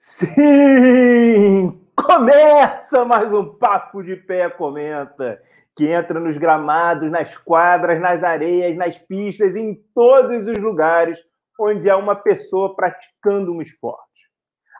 Sim! Começa mais um Papo de Pé Comenta, que entra nos gramados, nas quadras, nas areias, nas pistas, em todos os lugares onde há uma pessoa praticando um esporte.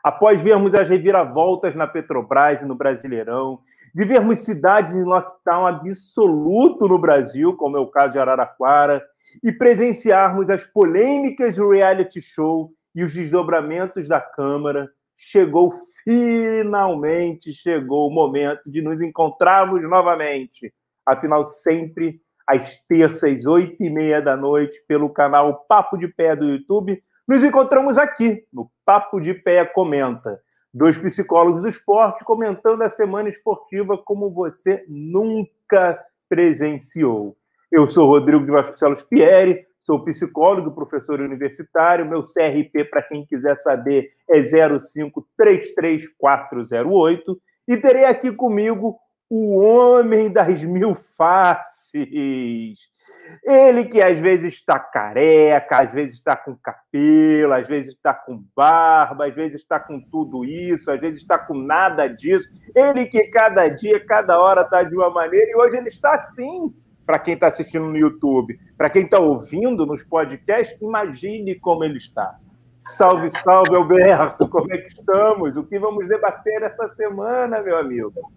Após vermos as reviravoltas na Petrobras e no Brasileirão, de vermos cidades em lockdown absoluto no Brasil, como é o caso de Araraquara, e presenciarmos as polêmicas do reality show e os desdobramentos da Câmara, chegou finalmente, chegou o momento de nos encontrarmos novamente. Afinal, sempre às terças, oito e meia da noite, pelo canal Papo de Pé do YouTube, nos encontramos aqui, no Papo de Pé Comenta. Dois psicólogos do esporte comentando a semana esportiva como você nunca presenciou. Eu sou Rodrigo de Vasconcelos Pieri, sou psicólogo, professor universitário. Meu CRP, para quem quiser saber, é 0533408. E terei aqui comigo o homem das mil faces. Ele que às vezes está careca, às vezes está com cabelo, às vezes está com barba, às vezes está com tudo isso, às vezes está com nada disso. Ele que cada dia, cada hora está de uma maneira e hoje ele está assim para quem está assistindo no YouTube, para quem está ouvindo nos podcasts, imagine como ele está. Salve, salve, Alberto! Como é que estamos? O que vamos debater essa semana, meu amigo?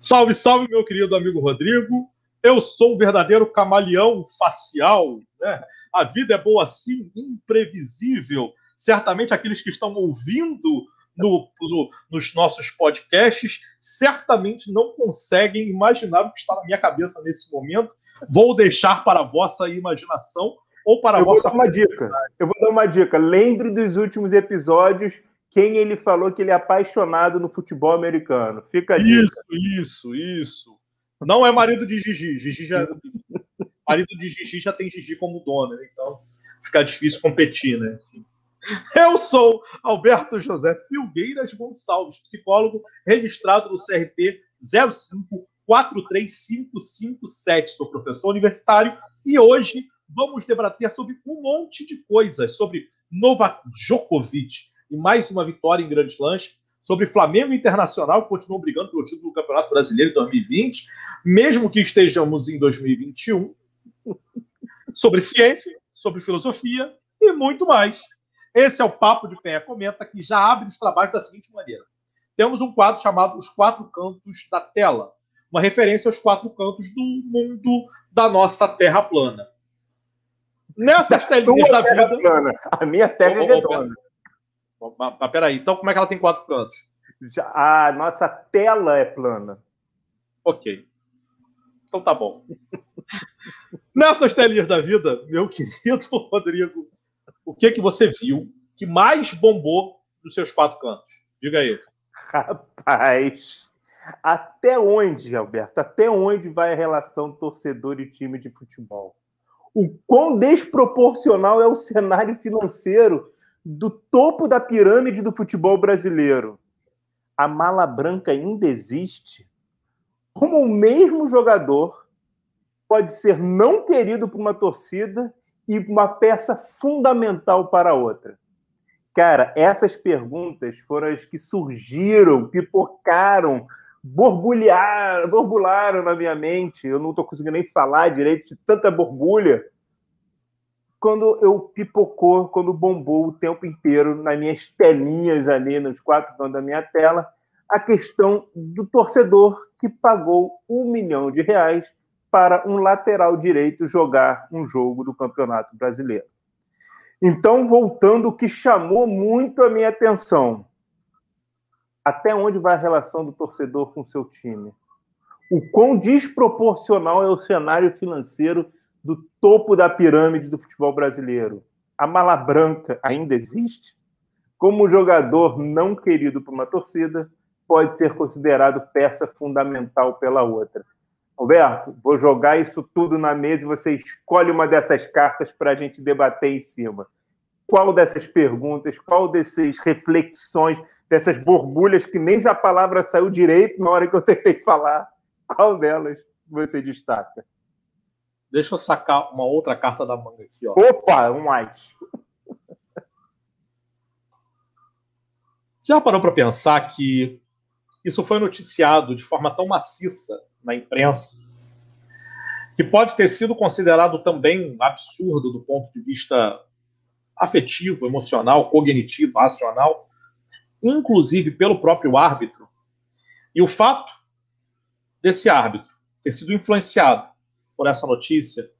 Salve, salve, meu querido amigo Rodrigo. Eu sou o verdadeiro camaleão facial. Né? A vida é boa assim, imprevisível. Certamente aqueles que estão ouvindo no, no, nos nossos podcasts, certamente não conseguem imaginar o que está na minha cabeça nesse momento. Vou deixar para a vossa imaginação ou para a Eu vossa. Vou dar uma dica. Eu vou dar uma dica. Lembre dos últimos episódios quem ele falou que ele é apaixonado no futebol americano. Fica a dica. Isso, isso, isso. Não é marido de Gigi. Gigi já. marido de Gigi já tem Gigi como dono, né? então fica difícil competir, né? Enfim. Eu sou Alberto José Filgueiras Gonçalves, psicólogo registrado no CRP 0543557. Sou professor universitário e hoje vamos debater sobre um monte de coisas, sobre Novak Djokovic e mais uma vitória em Grandes Lanches, sobre Flamengo Internacional, que continua brigando pelo título do Campeonato Brasileiro em 2020, mesmo que estejamos em 2021, sobre ciência, sobre filosofia e muito mais. Esse é o Papo de Pé Comenta, que já abre os trabalhos da seguinte maneira. Temos um quadro chamado Os Quatro Cantos da Tela, uma referência aos quatro cantos do mundo da nossa Terra plana. Nessas telinhas da vida. Plana. A minha terra é redonda. Mas peraí, então como é que ela tem quatro cantos? Já, a nossa tela é plana. Ok. Então tá bom. Nessas telinhas da vida, meu querido Rodrigo, o que que você viu que mais bombou nos seus quatro cantos? Diga aí. Rapaz, até onde, Alberto? Até onde vai a relação torcedor e time de futebol? O quão desproporcional é o cenário financeiro do topo da pirâmide do futebol brasileiro? A mala branca ainda existe? Como o mesmo jogador pode ser não querido por uma torcida e uma peça fundamental para a outra? Cara, essas perguntas foram as que surgiram, pipocaram, borbulharam, borbulharam na minha mente. Eu não estou conseguindo nem falar direito de tanta borbulha. Quando eu pipocou, quando bombou o tempo inteiro nas minhas telinhas ali, nos quatro cantos da minha tela, a questão do torcedor que pagou um milhão de reais para um lateral direito jogar um jogo do Campeonato Brasileiro. Então, voltando, o que chamou muito a minha atenção: até onde vai a relação do torcedor com seu time? O quão desproporcional é o cenário financeiro do topo da pirâmide do futebol brasileiro? A mala branca ainda existe? Como jogador não querido por uma torcida, pode ser considerado peça fundamental pela outra. Roberto, vou jogar isso tudo na mesa e você escolhe uma dessas cartas para a gente debater em cima. Qual dessas perguntas, qual dessas reflexões, dessas borbulhas que nem a palavra saiu direito na hora que eu tentei falar, qual delas você destaca? Deixa eu sacar uma outra carta da manga aqui. Ó. Opa, um mais. Já parou para pensar que isso foi noticiado de forma tão maciça na imprensa que pode ter sido considerado também absurdo do ponto de vista afetivo, emocional, cognitivo, racional, inclusive pelo próprio árbitro. E o fato desse árbitro ter sido influenciado por essa notícia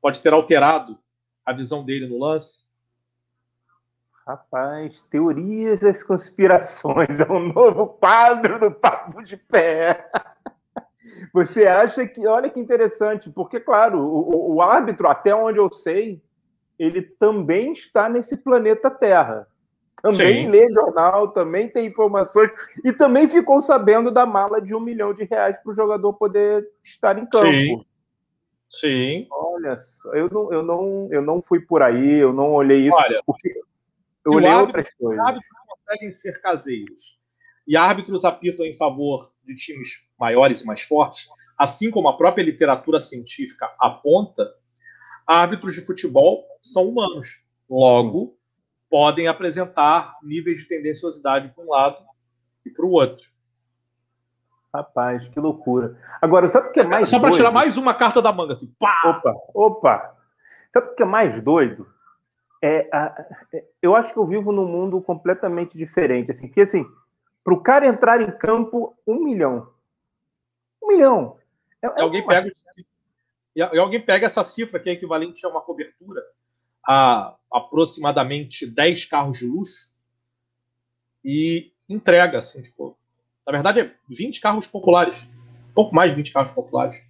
pode ter alterado a visão dele no lance. Rapaz, teorias das conspirações é um novo quadro do Papo de Pé. Você acha que, olha que interessante, porque, claro, o, o árbitro, até onde eu sei, ele também está nesse planeta Terra. Também Sim. lê jornal, também tem informações e também ficou sabendo da mala de um milhão de reais para o jogador poder estar em campo. Sim. Sim. Olha, eu não, eu não, eu não fui por aí, eu não olhei isso. Olha, porque eu olhei outras coisas. Árbitros conseguem ser caseiros e árbitros apitam em favor de times maiores e mais fortes, assim como a própria literatura científica aponta, árbitros de futebol são humanos. Logo, podem apresentar níveis de tendenciosidade para um lado e para o outro. Rapaz, que loucura. Agora, sabe o que é mais Só para tirar mais uma carta da manga, assim. Pá! Opa, opa. Sabe o que é mais doido? É, a, é, eu acho que eu vivo num mundo completamente diferente, assim, porque assim, para o cara entrar em campo, um milhão. Um milhão. É, é alguém pega e alguém pega essa cifra que é equivalente a uma cobertura a aproximadamente 10 carros de luxo e entrega, assim, tipo, na verdade é 20 carros populares, um pouco mais de 20 carros populares.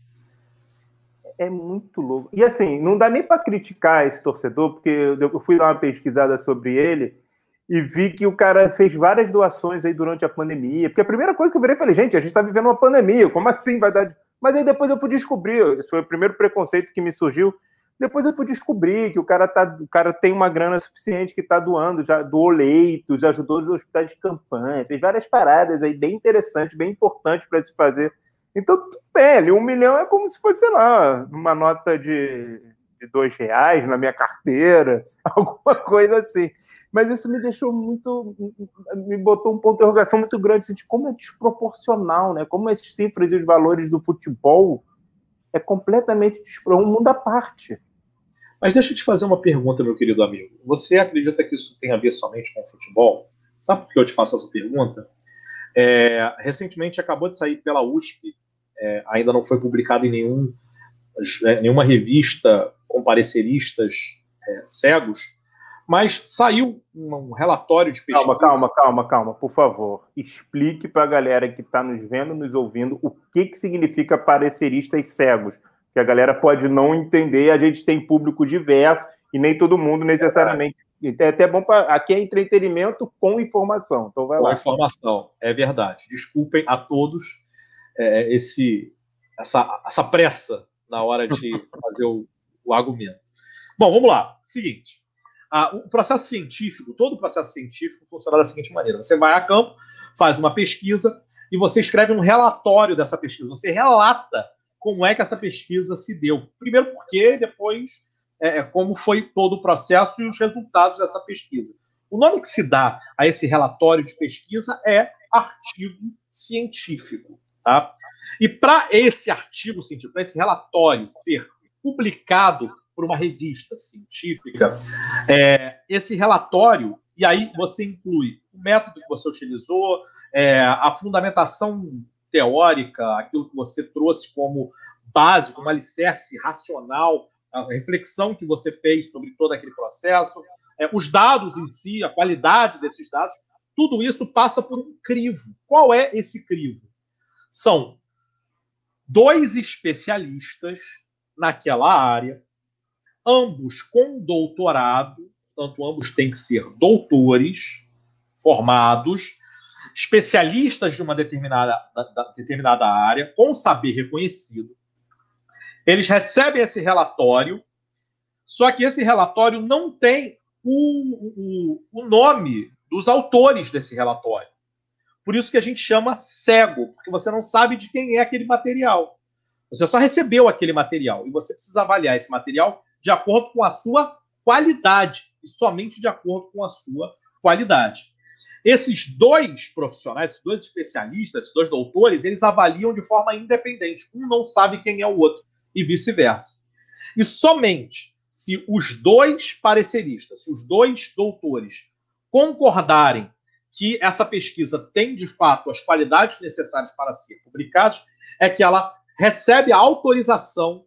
É muito louco. E assim, não dá nem para criticar esse torcedor, porque eu fui dar uma pesquisada sobre ele e vi que o cara fez várias doações aí durante a pandemia. Porque a primeira coisa que eu virei, falei, gente, a gente está vivendo uma pandemia, como assim vai dar. Mas aí depois eu fui descobrir, esse foi o primeiro preconceito que me surgiu. Depois eu fui descobrir que o cara, tá, o cara tem uma grana suficiente que está doando, já doou leito, já ajudou os hospitais de campanha, fez várias paradas aí bem interessantes, bem importantes para se fazer. Então, bem, um milhão é como se fosse, sei lá, uma nota de, de dois reais na minha carteira, alguma coisa assim. Mas isso me deixou muito. me botou um ponto de interrogação muito grande assim, de como é desproporcional, né? Como as cifras e os valores do futebol é completamente um mundo à parte. Mas deixa eu te fazer uma pergunta, meu querido amigo. Você acredita que isso tem a ver somente com o futebol? Sabe por que eu te faço essa pergunta? É, recentemente acabou de sair pela USP, é, ainda não foi publicado em nenhum, é, nenhuma revista com pareceristas é, cegos, mas saiu um relatório de pesquisa. Calma, calma, calma, calma, por favor. Explique para a galera que está nos vendo, nos ouvindo, o que, que significa pareceristas cegos. Que a galera pode não entender, a gente tem público diverso e nem todo mundo necessariamente. É, é até bom para. Aqui é entretenimento com informação. Então vai com lá. Com informação, é verdade. Desculpem a todos é, esse, essa, essa pressa na hora de fazer o, o argumento. Bom, vamos lá. Seguinte o processo científico, todo o processo científico funciona da seguinte maneira: você vai a campo, faz uma pesquisa e você escreve um relatório dessa pesquisa. Você relata como é que essa pesquisa se deu. Primeiro porque, depois é, é, como foi todo o processo e os resultados dessa pesquisa. O nome que se dá a esse relatório de pesquisa é artigo científico. Tá? E para esse artigo científico, para esse relatório ser publicado por uma revista científica, é, esse relatório, e aí você inclui o método que você utilizou, é, a fundamentação teórica, aquilo que você trouxe como básico, um alicerce racional, a reflexão que você fez sobre todo aquele processo, é, os dados em si, a qualidade desses dados, tudo isso passa por um crivo. Qual é esse crivo? São dois especialistas naquela área ambos com doutorado, portanto, ambos têm que ser doutores, formados, especialistas de uma determinada, da, determinada área, com saber reconhecido. Eles recebem esse relatório, só que esse relatório não tem o, o, o nome dos autores desse relatório. Por isso que a gente chama cego, porque você não sabe de quem é aquele material. Você só recebeu aquele material e você precisa avaliar esse material de acordo com a sua qualidade e somente de acordo com a sua qualidade. Esses dois profissionais, esses dois especialistas, esses dois doutores, eles avaliam de forma independente. Um não sabe quem é o outro e vice-versa. E somente se os dois pareceristas, se os dois doutores concordarem que essa pesquisa tem de fato as qualidades necessárias para ser publicada, é que ela recebe a autorização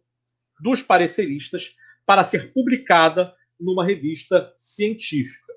dos pareceristas para ser publicada numa revista científica.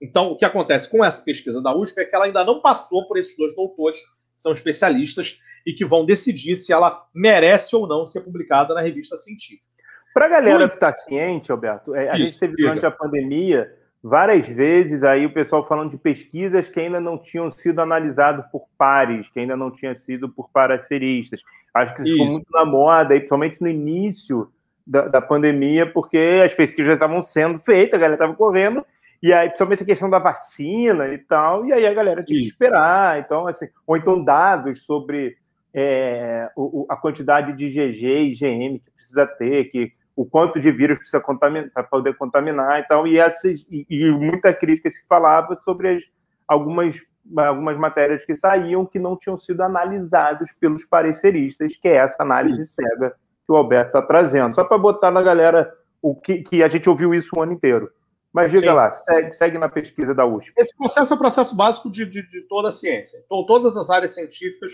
Então, o que acontece com essa pesquisa da USP é que ela ainda não passou por esses dois doutores, que são especialistas, e que vão decidir se ela merece ou não ser publicada na revista científica. Para a galera que está ciente, Alberto, é, a Isso, gente teve diga. durante a pandemia várias vezes aí o pessoal falando de pesquisas que ainda não tinham sido analisadas por pares, que ainda não tinham sido por parceristas. Acho que isso, isso. ficou muito na moda, aí, principalmente no início da, da pandemia, porque as pesquisas estavam sendo feitas, a galera estava correndo, e aí, principalmente a questão da vacina e tal, e aí a galera tinha que esperar, então, assim, ou então dados sobre é, o, a quantidade de GG e GM que precisa ter, que o quanto de vírus precisa contaminar para poder contaminar e tal, e, essas, e, e muita crítica se falava sobre as, algumas, algumas matérias que saíam que não tinham sido analisadas pelos pareceristas, que é essa análise cega que o Alberto está trazendo. Só para botar na galera o que, que a gente ouviu isso o ano inteiro. Mas diga Sim. lá, segue, segue, na pesquisa da USP. Esse processo é o processo básico de, de, de toda a ciência. Então, todas as áreas científicas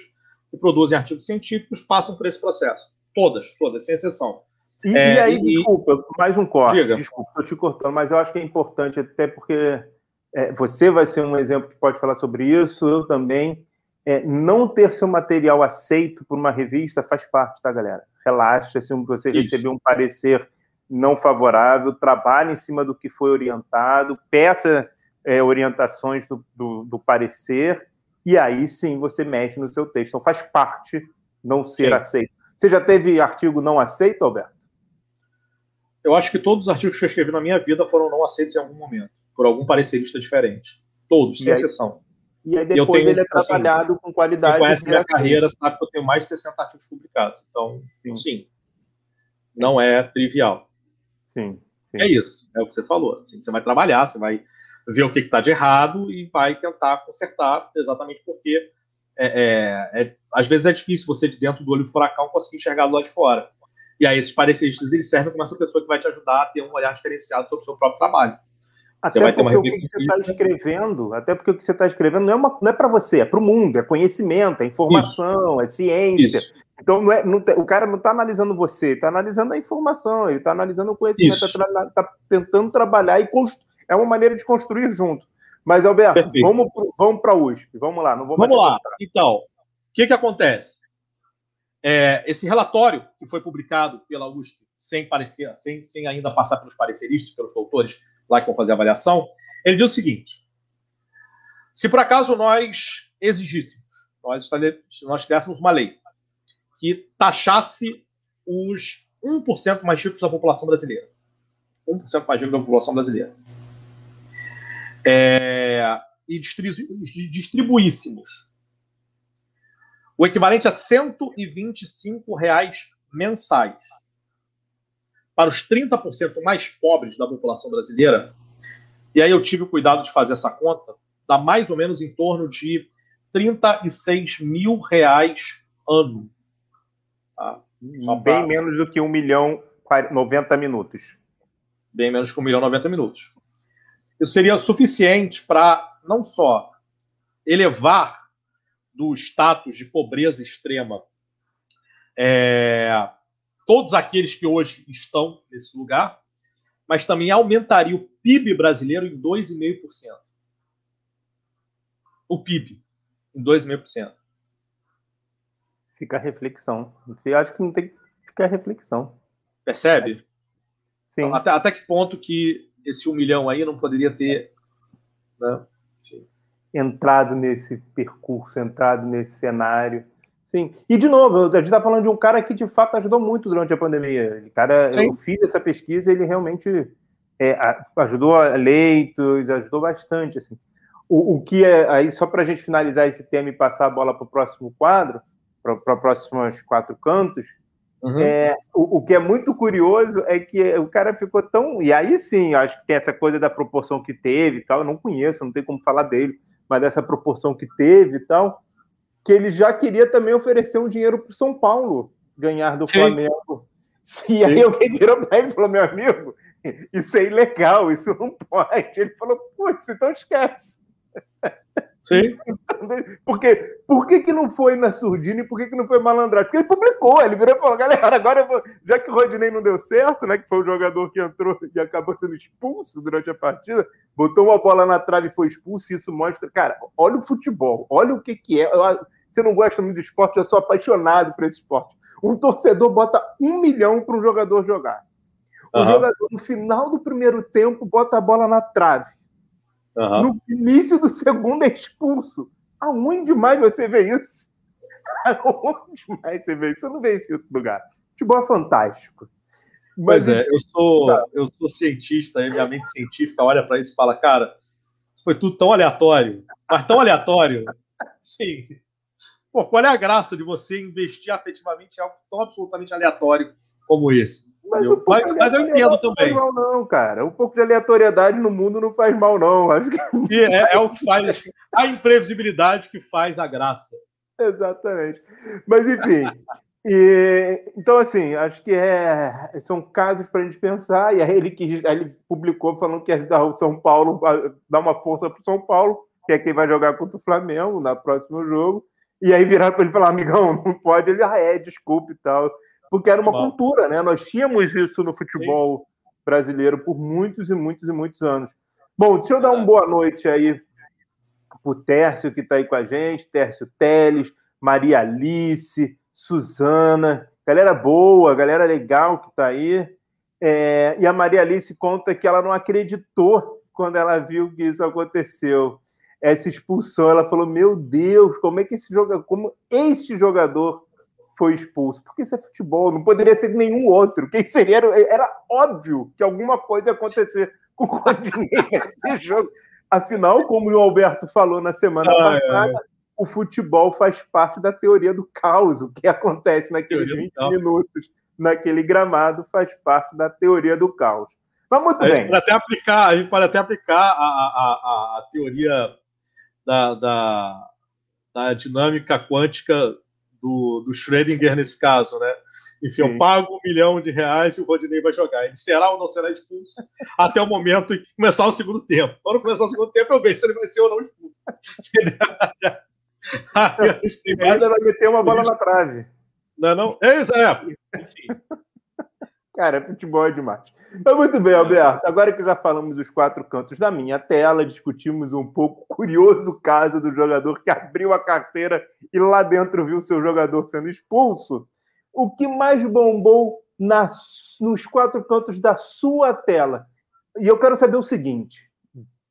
que produzem artigos científicos passam por esse processo. Todas, todas, sem exceção. E, é, e aí, e... desculpa, mais um corte. Diga. Desculpa, estou te cortando, mas eu acho que é importante, até porque é, você vai ser um exemplo que pode falar sobre isso, eu também. É, não ter seu material aceito por uma revista faz parte, tá, galera? Relaxa, se você isso. receber um parecer não favorável, trabalhe em cima do que foi orientado, peça é, orientações do, do, do, parecer, e aí sim você mexe no seu texto. Então faz parte não ser sim. aceito. Você já teve artigo não aceito, Alberto? Eu acho que todos os artigos que eu escrevi na minha vida foram não aceitos em algum momento, por algum parecerista diferente. Todos, sem exceção. E aí depois tenho, ele é assim, trabalhado assim, com qualidade. Quem conhece minha carreira sabe que eu tenho mais de 60 artigos publicados. Então, sim, sim não é trivial. Sim, sim. É isso, é o que você falou. Assim, você vai trabalhar, você vai ver o que está de errado e vai tentar consertar, exatamente porque é, é, é, às vezes é difícil você, de dentro do olho do furacão, conseguir enxergar do lado de fora. E aí esses pareceristas eles servem como essa pessoa que vai te ajudar a ter um olhar diferenciado sobre o seu próprio trabalho. Até você vai ter uma o que você está escrevendo, até porque o que você está escrevendo não é, uma, não é para você, é para o mundo, é conhecimento, é informação, Isso. é ciência. Isso. Então, não é, não, o cara não está analisando você, está analisando a informação, ele está analisando o conhecimento, está tá tentando trabalhar e é uma maneira de construir junto. Mas, Alberto, Perfeito. vamos, vamos para a USP, vamos lá. Não vou vamos lá. Então, o que, que acontece? É, esse relatório que foi publicado pela USP, sem, parecer, sem, sem ainda passar pelos pareceristas, pelos doutores lá que vão fazer a avaliação, ele diz o seguinte: se por acaso nós exigíssemos, nós, nós tivéssemos uma lei que taxasse os 1% mais ricos da população brasileira. 1% mais ricos da população brasileira. É, e distribuíssemos o equivalente a 125 reais mensais para os 30% mais pobres da população brasileira. E aí eu tive o cuidado de fazer essa conta, dá mais ou menos em torno de 36 mil reais ano. Tá? Bem menos do que 1 milhão 90 minutos. Bem menos que 1 milhão 90 minutos. Isso seria suficiente para não só elevar do status de pobreza extrema é, todos aqueles que hoje estão nesse lugar, mas também aumentaria o PIB brasileiro em 2,5%. O PIB em 2,5%. Fica a reflexão. Eu acho que não tem que ficar a reflexão. Percebe? Sim. Então, até, até que ponto que esse um milhão aí não poderia ter. Né? Entrado nesse percurso, entrado nesse cenário. Sim. E, de novo, a gente está falando de um cara que, de fato, ajudou muito durante a pandemia. O cara, Sim. eu fiz essa pesquisa ele realmente é, ajudou a leitos, ajudou bastante. Assim. O, o que é, aí, só para a gente finalizar esse tema e passar a bola para o próximo quadro, para próximos quatro cantos. Uhum. É, o, o, que é muito curioso é que o cara ficou tão. E aí sim, acho que tem essa coisa da proporção que teve e tal. Eu não conheço, não tem como falar dele. Mas dessa proporção que teve e tal, que ele já queria também oferecer um dinheiro para o São Paulo ganhar do Sim. Flamengo. E aí alguém virou para ele e falou: meu amigo, isso é ilegal, isso não pode. Ele falou: putz, então esquece. Sim. Porque, por que, que não foi na Surdina e por que, que não foi malandragem? Porque ele publicou, ele virou e falou: galera, agora vou... já que o Rodinei não deu certo, né? Que foi o jogador que entrou e acabou sendo expulso durante a partida, botou uma bola na trave e foi expulso, e isso mostra, cara, olha o futebol, olha o que, que é. Você não gosta muito de esporte, eu sou apaixonado por esse esporte. Um torcedor bota um milhão para um jogador jogar. O uhum. jogador, no final do primeiro tempo, bota a bola na trave. Uhum. No início do segundo é expulso. Aonde mais você vê isso? Aonde mais você vê isso? Você não vê isso em outro lugar. Futebol é fantástico. Mas, pois é, eu sou, tá. eu sou cientista, minha mente científica olha para isso e fala, cara, isso foi tudo tão aleatório, mas tão aleatório. Sim. Pô, qual é a graça de você investir afetivamente em algo tão absolutamente aleatório como esse? Mas, um mas, mas, eu entendo também. Não, não, cara. Um pouco de aleatoriedade no mundo não faz mal, não. Acho que... É, é, o que faz a imprevisibilidade que faz a graça. Exatamente. Mas, enfim. e, então, assim, acho que é, são casos para a gente pensar. E aí ele, quis, aí ele publicou falando que ia ajudar o São Paulo, dar uma força para o São Paulo, que é quem vai jogar contra o Flamengo no próximo jogo. E aí virar para ele falar, amigão, não pode. Ele, ah, é, desculpe e tal. Porque era uma Bom. cultura, né? Nós tínhamos isso no futebol Sim. brasileiro por muitos e muitos e muitos anos. Bom, deixa eu dar uma boa noite aí para o Tércio, que está aí com a gente, Tércio Teles, Maria Alice, Suzana, galera boa, galera legal que está aí. É, e a Maria Alice conta que ela não acreditou quando ela viu que isso aconteceu essa expulsão. Ela falou: Meu Deus, como é que esse jogador, como esse jogador foi expulso? Porque isso é futebol, não poderia ser nenhum outro. Quem seria? Era, era óbvio que alguma coisa ia acontecer com o Rodinei nesse jogo. Afinal, como o Alberto falou na semana ah, passada, é. o futebol faz parte da teoria do caos. O que acontece naqueles 20 minutos naquele gramado faz parte da teoria do caos. Mas muito a bem. Pode até aplicar, a gente pode até aplicar a, a, a, a teoria da, da, da dinâmica quântica do, do Schrödinger nesse caso, né? Enfim, Sim. eu pago um milhão de reais e o Rodinei vai jogar. Ele será ou não será expulso até o momento em que começar o segundo tempo. Quando começar o segundo tempo, eu vejo se ele vai ser ou não expulso. Ainda vai meter uma bola na trave. Não, não. É, é. Enfim. Cara, futebol é demais. Mas muito bem, Alberto. Agora que já falamos dos quatro cantos da minha tela, discutimos um pouco o curioso caso do jogador que abriu a carteira e lá dentro viu seu jogador sendo expulso. O que mais bombou nas, nos quatro cantos da sua tela? E eu quero saber o seguinte: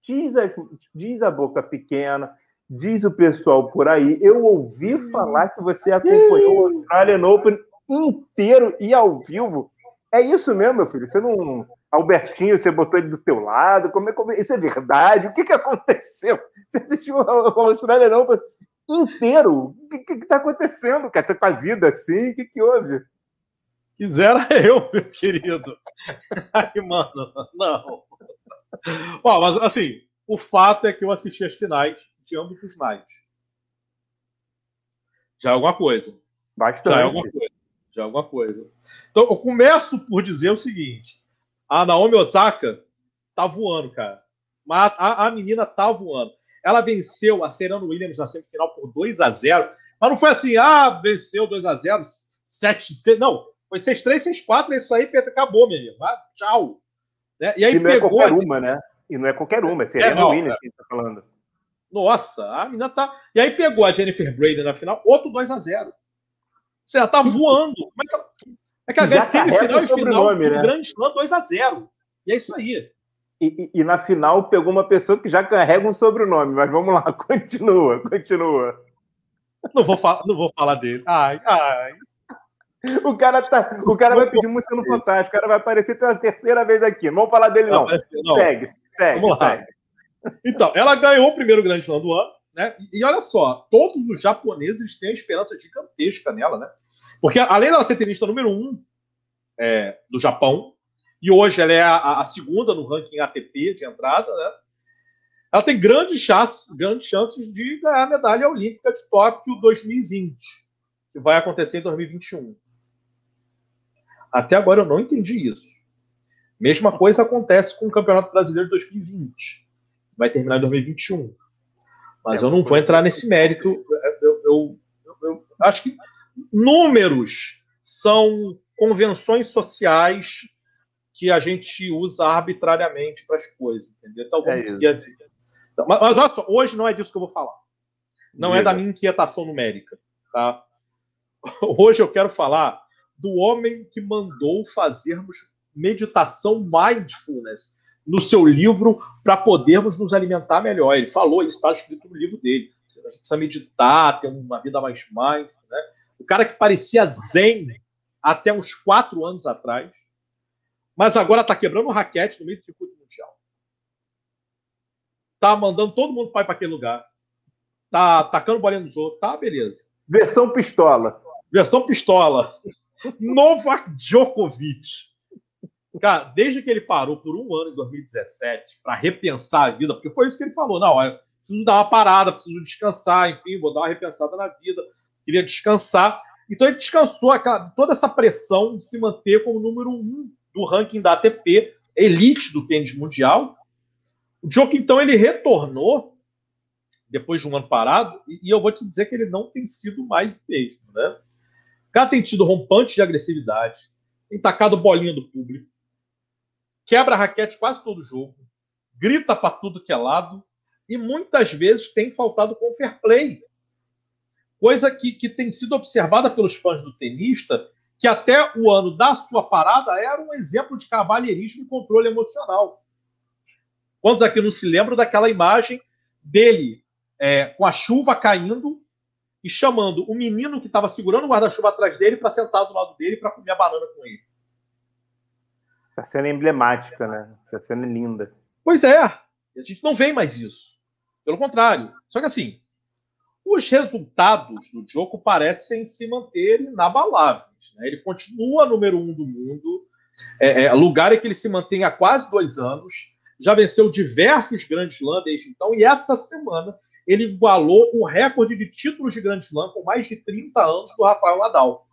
diz a, diz a boca pequena, diz o pessoal por aí. Eu ouvi falar que você acompanhou o Australian Open inteiro e ao vivo. É isso mesmo, meu filho. Você não. Albertinho, você botou ele do teu lado. Como é, como é... Isso é verdade? O que, que aconteceu? Você assistiu a Austrália não inteiro? O que está acontecendo, cara? Você com a vida assim? O que, que houve? Quisera eu, meu querido. Ai, mano, não. Ó, mas assim, o fato é que eu assisti as finais de ambos os nights. Já é alguma coisa. Bastante. Já é alguma coisa de alguma coisa. Então, eu começo por dizer o seguinte: a Naomi Osaka tá voando, cara. Mas a, a menina tá voando. Ela venceu a Serena Williams na semifinal por 2 a 0 Mas não foi assim, ah, venceu 2 a 0 7 6 Não, foi 6-3, 6-4, é isso aí, acabou, menino. Ah, tchau. Né? E aí e não é pegou, é qualquer uma, né? E não é qualquer uma, é Serena é, não, Williams que a gente tá falando. Nossa, a menina tá. E aí pegou a Jennifer Braden na final, outro 2 a 0 você já tá voando. Como é que, é que a já semifinal e final de né? grande slam 2x0. E é isso aí. E, e, e, na final pegou uma pessoa que já carrega um sobrenome, mas vamos lá, continua, continua. Não vou, não vou falar dele. Ai, ai. O cara, tá, o cara vai pedir música no Fantástico, o cara vai aparecer pela terceira vez aqui. Não vamos falar dele, não. não. não. Segue, segue, segue. Então, ela ganhou o primeiro grande slam do ano. Né? E, olha só, todos os japoneses têm a esperança gigantesca nela, né? Porque além dela ser tenista número um é, do Japão, e hoje ela é a, a, segunda no ranking ATP de entrada, né? ela tem grandes chances, grandes chances de ganhar a medalha olímpica de Tóquio 2020, que vai acontecer em 2021. Até agora eu não entendi isso. Mesma coisa acontece com o Campeonato Brasileiro de 2020. Vai terminar em 2021. Mas é, eu não vou entrar nesse mérito. Eu, eu, eu, acho que números são convenções sociais que a gente usa arbitrariamente para as coisas, entendeu? Então vamos é seguir assim. Mas, mas olha só, hoje não é disso que eu vou falar. Não Diga. é da minha inquietação numérica, tá? Hoje eu quero falar do homem que mandou fazermos meditação mindfulness no seu livro para podermos nos alimentar melhor. Ele falou, isso está escrito no livro dele. A gente precisa meditar, ter uma vida mais mindful, né? O cara que parecia zen até uns quatro anos atrás, mas agora está quebrando raquete no meio do circuito mundial. Tá mandando todo mundo para aquele lugar. Tá atacando bolinha nos outros. Tá, beleza. Versão pistola. Versão pistola. Novak Djokovic. Cara, desde que ele parou por um ano em 2017 para repensar a vida, porque foi isso que ele falou: não, olha, preciso dar uma parada, preciso descansar, enfim, vou dar uma repensada na vida, queria descansar. Então ele descansou aquela, toda essa pressão de se manter como número um do ranking da ATP, elite do tênis mundial. O Djokovic, então, ele retornou depois de um ano parado, e, eu vou te dizer que ele não tem sido mais o mesmo, né? O cara tem tido rompante de agressividade, tem tacado bolinha do público, quebra raquete quase todo jogo, grita para tudo que é lado, e muitas vezes tem faltado com fair play. Coisa que, que tem sido observada pelos fãs do tenista, que até o ano da sua parada era um exemplo de cavalheirismo e controle emocional. Quantos aqui não se lembram daquela imagem dele é, com a chuva caindo e chamando o menino que estava segurando o guarda-chuva atrás dele para sentar do lado dele para comer a banana com ele? Essa cena é emblemática, né? Essa cena é linda. Pois é. A gente não vê mais isso. Pelo contrário. Só que assim, os resultados do Joko parecem se manter inabaláveis. Né? Ele continua número um do mundo, é, é, lugar em que ele se mantém há quase dois anos, já venceu diversos grandes Slam desde então, e essa semana ele igualou o recorde de títulos de Grand Slam com mais de 30 anos do Rafael Nadal.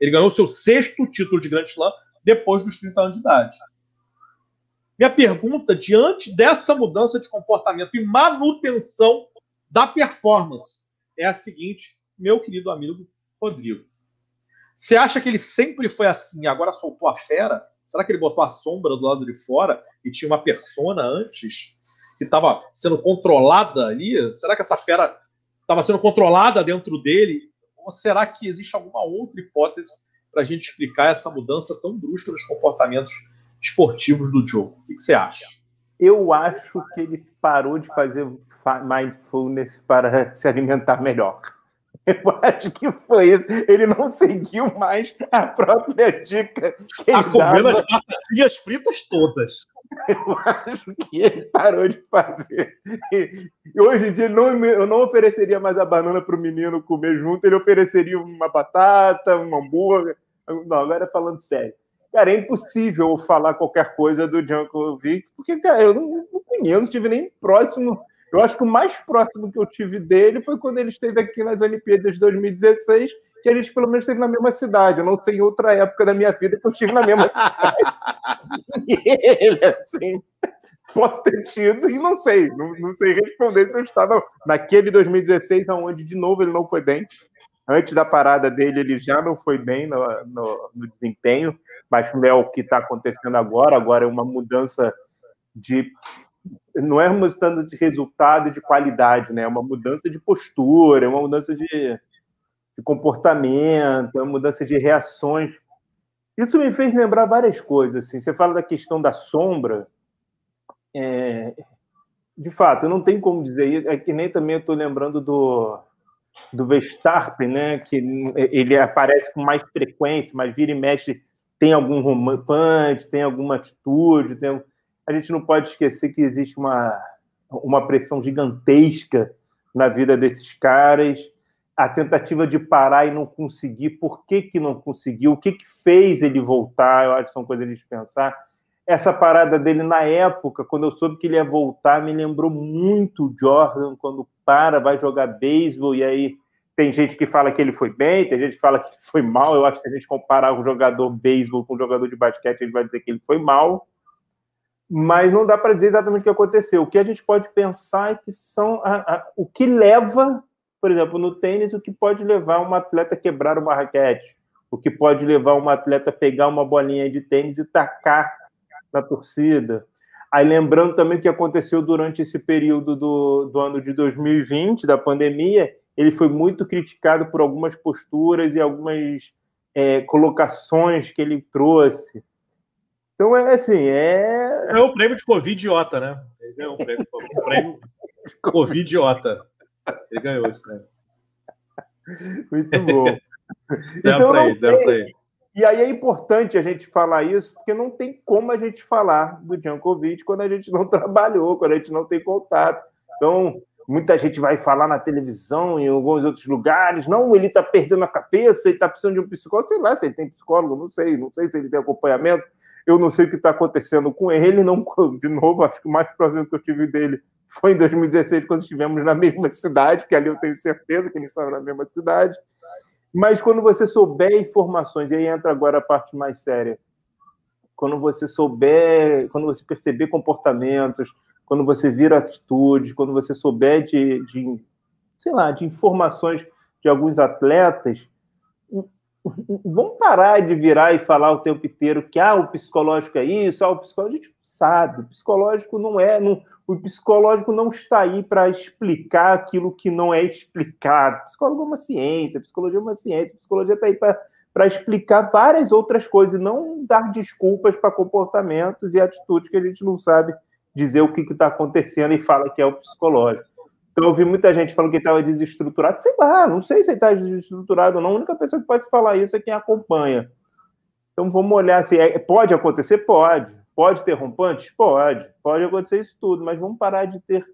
Ele ganhou seu sexto título de Grand Slam depois dos 30 anos de idade. Minha pergunta, diante dessa mudança de comportamento e manutenção da performance, é a seguinte, meu querido amigo Rodrigo. Você acha que ele sempre foi assim e agora soltou a fera? Será que ele botou a sombra do lado de fora e tinha uma persona antes que estava sendo controlada ali? Será que essa fera estava sendo controlada dentro dele? Ou será que existe alguma outra hipótese para a gente explicar essa mudança tão brusca nos comportamentos esportivos do jogo. O que, que você acha? Eu acho que ele parou de fazer mindfulness para se alimentar melhor. Eu acho que foi isso. Ele não seguiu mais a própria dica que ele comendo as batatinhas fritas todas. Eu acho que ele parou de fazer. E hoje em dia não, eu não ofereceria mais a banana para o menino comer junto, ele ofereceria uma batata, um hambúrguer. Não, agora falando sério. Cara, é impossível falar qualquer coisa do Djokovic, porque, cara, eu não, não conheço, não estive nem próximo. Eu acho que o mais próximo que eu tive dele foi quando ele esteve aqui nas Olimpíadas de 2016, que a gente pelo menos esteve na mesma cidade. Eu não sei em outra época da minha vida que eu estive na mesma cidade. e ele, assim, posso ter tido e não sei. Não, não sei responder se eu estava naquele 2016, onde, de novo, ele não foi bem antes da parada dele, ele já não foi bem no, no, no desempenho, mas não é o que está acontecendo agora. Agora é uma mudança de. Não é uma mudança de resultado e de qualidade, né? É uma mudança de postura, é uma mudança de, de comportamento, é uma mudança de reações. Isso me fez lembrar várias coisas. Assim. Você fala da questão da sombra. É... De fato, não tenho como dizer. É que nem também eu estou lembrando do do Verstappen, né? Que ele aparece com mais frequência, mas vira e mexe, tem algum rompante, tem alguma atitude, tem... a gente não pode esquecer que existe uma, uma pressão gigantesca na vida desses caras. A tentativa de parar e não conseguir, por que, que não conseguiu? O que, que fez ele voltar? Eu acho que são coisas de pensar. Essa parada dele na época, quando eu soube que ele ia voltar, me lembrou muito o Jordan quando para, vai jogar beisebol, e aí tem gente que fala que ele foi bem, tem gente que fala que foi mal. Eu acho que se a gente comparar um jogador beisebol com um jogador de basquete, ele vai dizer que ele foi mal. Mas não dá para dizer exatamente o que aconteceu. O que a gente pode pensar é que são a, a, o que leva, por exemplo, no tênis, o que pode levar um atleta a quebrar uma raquete, o que pode levar um atleta a pegar uma bolinha de tênis e tacar na torcida. Aí lembrando também o que aconteceu durante esse período do, do ano de 2020, da pandemia, ele foi muito criticado por algumas posturas e algumas é, colocações que ele trouxe. Então, é assim, é... É o prêmio de Covid-idiota, né? Ele ganhou um prêmio, um prêmio Covid-idiota. Ele ganhou esse prêmio. Muito bom. então, pra ele, zero pra ele. E aí é importante a gente falar isso, porque não tem como a gente falar do Djankovic quando a gente não trabalhou, quando a gente não tem contato. Então, muita gente vai falar na televisão, em alguns outros lugares, não, ele está perdendo a cabeça, ele está precisando de um psicólogo, sei lá se ele tem psicólogo, não sei, não sei se ele tem acompanhamento, eu não sei o que está acontecendo com ele, não, de novo, acho que o mais próximo que eu tive dele foi em 2016, quando estivemos na mesma cidade, que ali eu tenho certeza que ele estava na mesma cidade, mas quando você souber informações, e aí entra agora a parte mais séria, quando você souber, quando você perceber comportamentos, quando você vira atitudes, quando você souber de, de, sei lá, de informações de alguns atletas, vamos parar de virar e falar o tempo inteiro que ah, o psicológico é isso, ah, o psicológico, a gente sabe, o psicológico não é, não, o psicológico não está aí para explicar aquilo que não é explicado. O psicólogo é uma ciência, psicologia é uma ciência, psicologia está aí para explicar várias outras coisas, e não dar desculpas para comportamentos e atitudes que a gente não sabe dizer o que está acontecendo e fala que é o psicológico. Então, eu ouvi muita gente falando que estava desestruturado. Sei lá, não sei se ele está desestruturado ou não. A única pessoa que pode falar isso é quem acompanha. Então, vamos olhar se é, pode acontecer? Pode. Pode ter rompantes? Pode. Pode acontecer isso tudo, mas vamos parar de ter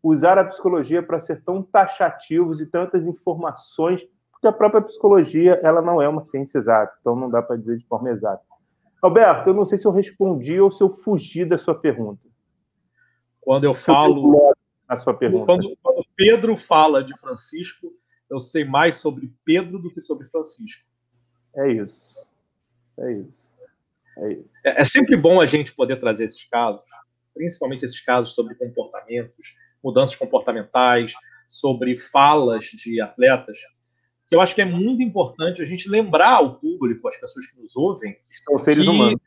usar a psicologia para ser tão taxativos e tantas informações, porque a própria psicologia ela não é uma ciência exata, então não dá para dizer de forma exata. Alberto, eu não sei se eu respondi ou se eu fugi da sua pergunta. Quando eu falo. A sua pergunta. Quando Pedro fala de Francisco, eu sei mais sobre Pedro do que sobre Francisco. É isso. É isso. É, isso. é, é sempre bom a gente poder trazer esses casos, principalmente esses casos sobre comportamentos, mudanças comportamentais, sobre falas de atletas, que eu acho que é muito importante a gente lembrar ao público, as pessoas que nos ouvem, que são seres que, humanos.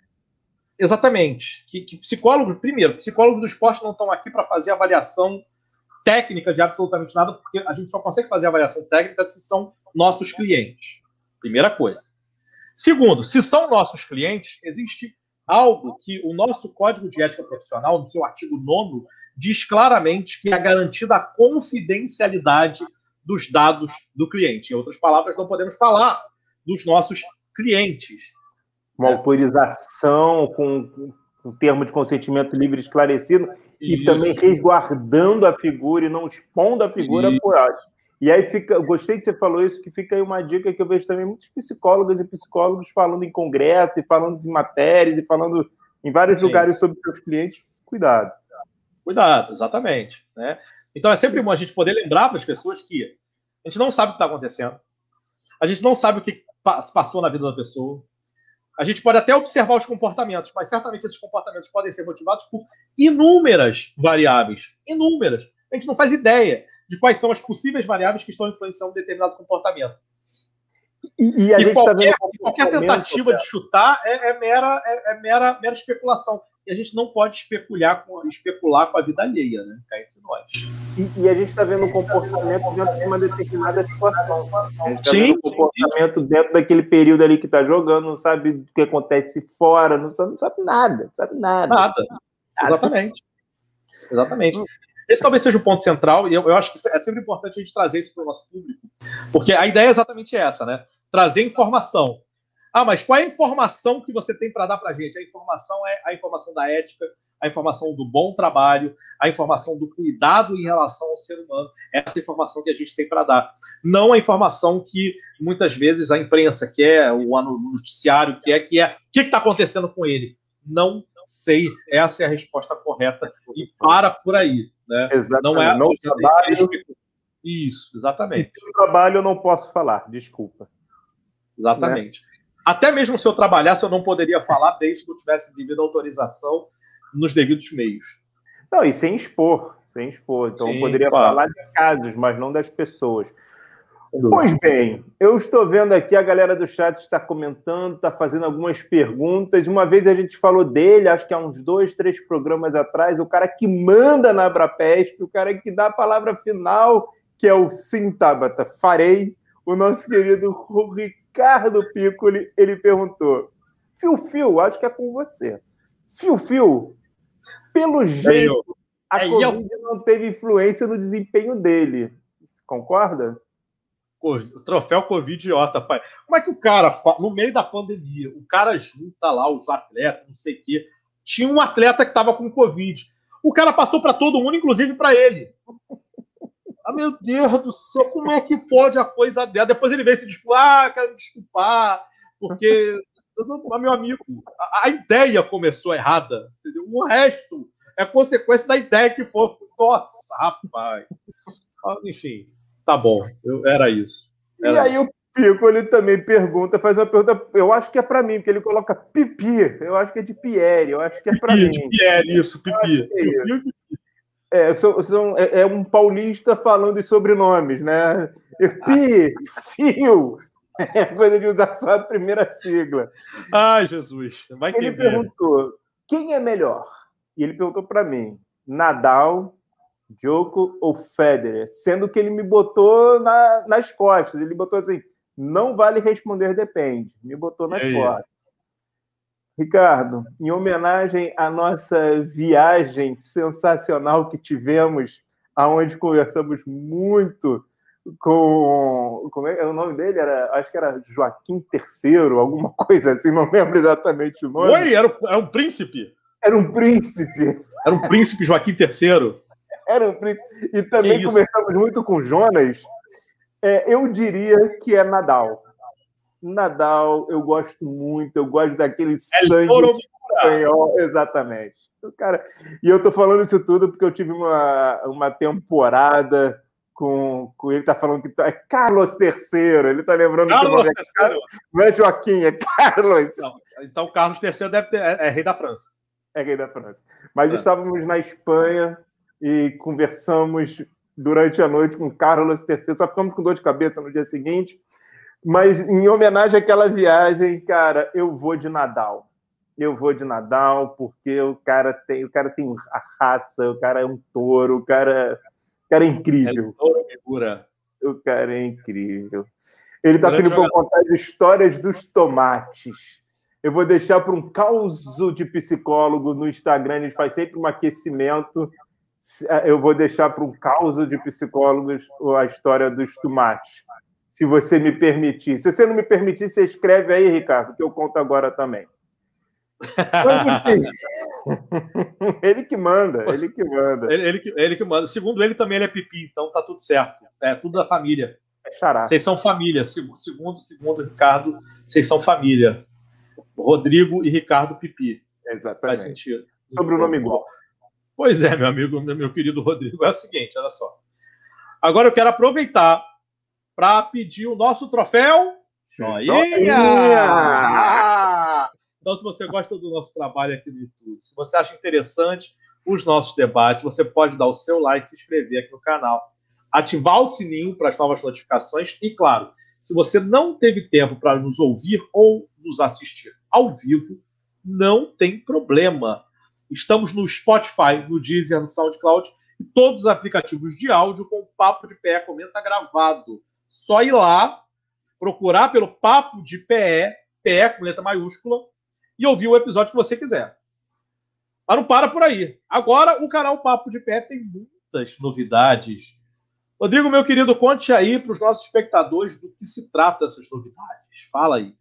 Exatamente. Que, que psicólogos, primeiro, psicólogos do esporte não estão aqui para fazer avaliação técnica de absolutamente nada, porque a gente só consegue fazer avaliação técnica se são nossos clientes. Primeira coisa. Segundo, se são nossos clientes, existe algo que o nosso Código de Ética Profissional, no seu artigo 9, diz claramente que é garantida a confidencialidade dos dados do cliente. Em outras palavras, não podemos falar dos nossos clientes uma autorização com, um termo de consentimento livre e esclarecido Isso. e também resguardando a figura e não expondo a figura Isso. por acho. E aí fica, gostei que você falou isso, que fica aí uma dica que eu vejo também muitos psicólogos e psicólogos falando em congresso, e falando em matérias, e falando em vários Sim. lugares sobre seus clientes. Cuidado. Cuidado, exatamente. Né? Então é sempre bom a gente poder lembrar para as pessoas que a gente não sabe o que está acontecendo, a gente não sabe o que passou na vida da pessoa, a gente pode até observar os comportamentos, mas certamente esses comportamentos podem ser motivados por inúmeras variáveis. Inúmeras. A gente não faz ideia de quais são as possíveis variáveis que estão influenciando um determinado comportamento. E, e, e qualquer, tá qualquer, tentativa de chutar é, é mera, é, é, mera, mera especulação. E a gente não pode especular com, especular com a vida alheia, né? Cá entre nós. E, e a gente está vendo um comportamento dentro de uma determinada situação. A gente está vendo um comportamento sim. dentro daquele período ali que está jogando, não sabe o que acontece fora, não sabe, não sabe nada, não sabe nada. Nada. Exatamente. Exatamente. Esse talvez seja o ponto central, e eu, eu acho que é sempre importante a gente trazer isso para o nosso público, porque a ideia é exatamente essa, né? Trazer informação. Ah, mas qual é a informação que você tem para dar para a gente? A informação é a informação da ética, a informação do bom trabalho, a informação do cuidado em relação ao ser humano. Essa é informação que a gente tem para dar. Não a informação que muitas vezes a imprensa quer, o noticiário quer, que é o que está acontecendo com ele. Não sei, essa é a resposta correta e para por aí. Né? Exatamente. Não é não trabalho... Isso, exatamente. E se trabalho, eu não posso falar, desculpa. Exatamente. Né? Até mesmo se eu trabalhasse, eu não poderia falar desde que eu tivesse devido autorização nos devidos meios. Não, e sem expor, sem expor. Então Sim, eu poderia claro. falar de casos, mas não das pessoas. Pois bem, eu estou vendo aqui a galera do chat está comentando, está fazendo algumas perguntas. Uma vez a gente falou dele, acho que há uns dois, três programas atrás, o cara que manda na Abrapesp, o cara que dá a palavra final, que é o Sim Tabata, farei. O nosso querido Ricardo Piccoli, ele perguntou: Fio Fio, acho que é com você. Fio Fio, pelo jeito, a Covid não teve influência no desempenho dele. Concorda? o troféu Covidiota, pai. Como é que o cara, no meio da pandemia, o cara junta lá os atletas, não sei o quê. Tinha um atleta que estava com Covid. O cara passou para todo mundo, inclusive para ele. Ah, meu Deus do céu, como é que pode a coisa dela? Depois ele veio se desculpar, ah, quero me desculpar, porque, meu amigo, a, a, ideia começou errada, entendeu? O resto é consequência da ideia que foi. Nossa, rapaz. Ah, enfim, Tá bom, eu, era isso. Era... E aí o Pico ele também pergunta, faz uma pergunta, eu acho que é para mim, porque ele coloca pipi, eu acho que é de Pierre, eu acho que é para mim. De Pierre, isso, pipi. É, isso. É, são, são, é, é, um paulista falando de sobrenomes, né? Pi, fio, é coisa de usar só a primeira sigla. Ai, Jesus, vai Ele perguntou, quem é melhor? E ele perguntou para mim, Nadal, Djoko ou Federer, sendo que ele me botou na, nas costas. Ele botou assim: não vale responder, depende. Me botou nas costas. Ricardo, em homenagem à nossa viagem sensacional que tivemos, aonde conversamos muito com. Como é, o nome dele? Era, acho que era Joaquim III, alguma coisa assim, não lembro exatamente o nome. Oi, era, era um príncipe. Era um príncipe. Era um príncipe Joaquim III. Era um príncipe. E também conversamos muito com Jonas. É, eu diria que é Nadal. Nadal, eu gosto muito, eu gosto daquele é sangue espanhol, exatamente. Cara, e eu tô falando isso tudo porque eu tive uma, uma temporada com, com ele, tá falando que tá, é Carlos III, ele tá lembrando Carlos que é, não é Joaquim, é Carlos. Não, então Carlos III deve ter, é, é, rei da França. É rei da França. Mas é. estávamos na Espanha, e conversamos durante a noite com Carlos III. Só ficamos com dor de cabeça no dia seguinte. Mas em homenagem àquela viagem, cara, eu vou de Nadal. Eu vou de Nadal porque o cara tem, o cara tem a raça, o cara é um touro, o cara, o cara é incrível. É touro figura. O cara é incrível. Ele está pedindo para contar as histórias dos tomates. Eu vou deixar para um caos de psicólogo no Instagram. A gente faz sempre um aquecimento é, eu vou deixar para um caos de psicólogos a história dos tomates. Se você me permitir. Se você não me permitir, você escreve aí, Ricardo, que eu conto agora também. ele que manda, ele que manda. Ele, ele, ele, que manda. Segundo ele, também ele é pipi, então tá tudo certo. É tudo da família. É xará. Vocês são família. Segundo, segundo Ricardo, vocês são família. Rodrigo e Ricardo Pipi. Exatamente. Faz sentido. Sobre o nome igual. Pois é, meu amigo, meu querido Rodrigo, é o seguinte, olha só. Agora eu quero aproveitar para pedir o nosso troféu. Joinha! Então, se você gosta do nosso trabalho aqui no YouTube, se você acha interessante os nossos debates, você pode dar o seu like, se inscrever aqui no canal, ativar o sininho para as novas notificações e, claro, se você não teve tempo para nos ouvir ou nos assistir ao vivo, não tem problema. Estamos no Spotify, no Deezer, no SoundCloud e todos os aplicativos de áudio com o Papo de Pé Comenta gravado. Só ir lá, procurar pelo Papo de Pé, Pé com letra maiúscula, e ouvir o episódio que você quiser. Mas não para por aí. Agora o canal Papo de Pé tem muitas novidades. Rodrigo, meu querido, conte aí para os nossos espectadores do que se trata essas novidades. Fala aí.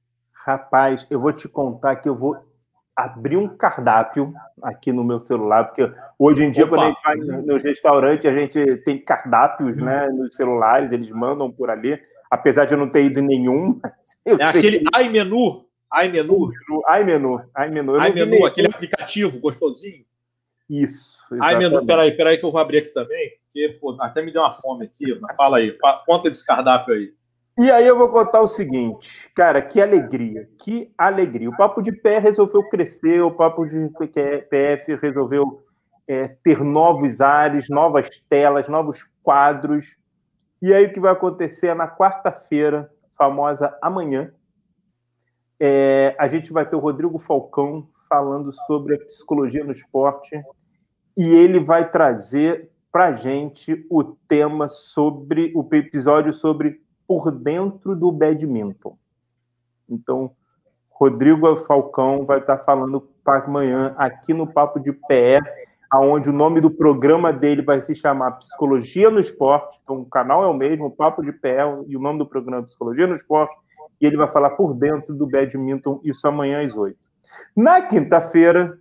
Rapaz, eu vou te contar que eu vou abrir um cardápio aqui no meu celular, porque hoje em dia, Opa. quando a gente vai nos restaurantes, a gente tem cardápios hum. né, nos celulares, eles mandam por ali, apesar de eu não ter ido nenhum. é aquele que... iMenu. iMenu. iMenu. iMenu, iMenu aquele aplicativo gostosinho. Isso. iMenu, peraí, peraí que eu vou abrir aqui também, porque pô, até me deu uma fome aqui, mas fala aí, conta desse cardápio aí. E aí eu vou contar o seguinte, cara, que alegria, que alegria. O Papo de Pé resolveu crescer, o Papo de PF resolveu é, ter novos ares, novas telas, novos quadros. E aí o que vai acontecer é na quarta-feira, famosa amanhã, é, a gente vai ter o Rodrigo Falcão falando sobre a psicologia no esporte e ele vai trazer para gente o tema sobre o episódio sobre por dentro do badminton. Então, Rodrigo Falcão vai estar falando para amanhã aqui no Papo de Pé, aonde o nome do programa dele vai se chamar Psicologia no Esporte. Então, o canal é o mesmo, Papo de Pé, e o nome do programa é Psicologia no Esporte. E ele vai falar por dentro do badminton, isso amanhã às oito. Na quinta-feira,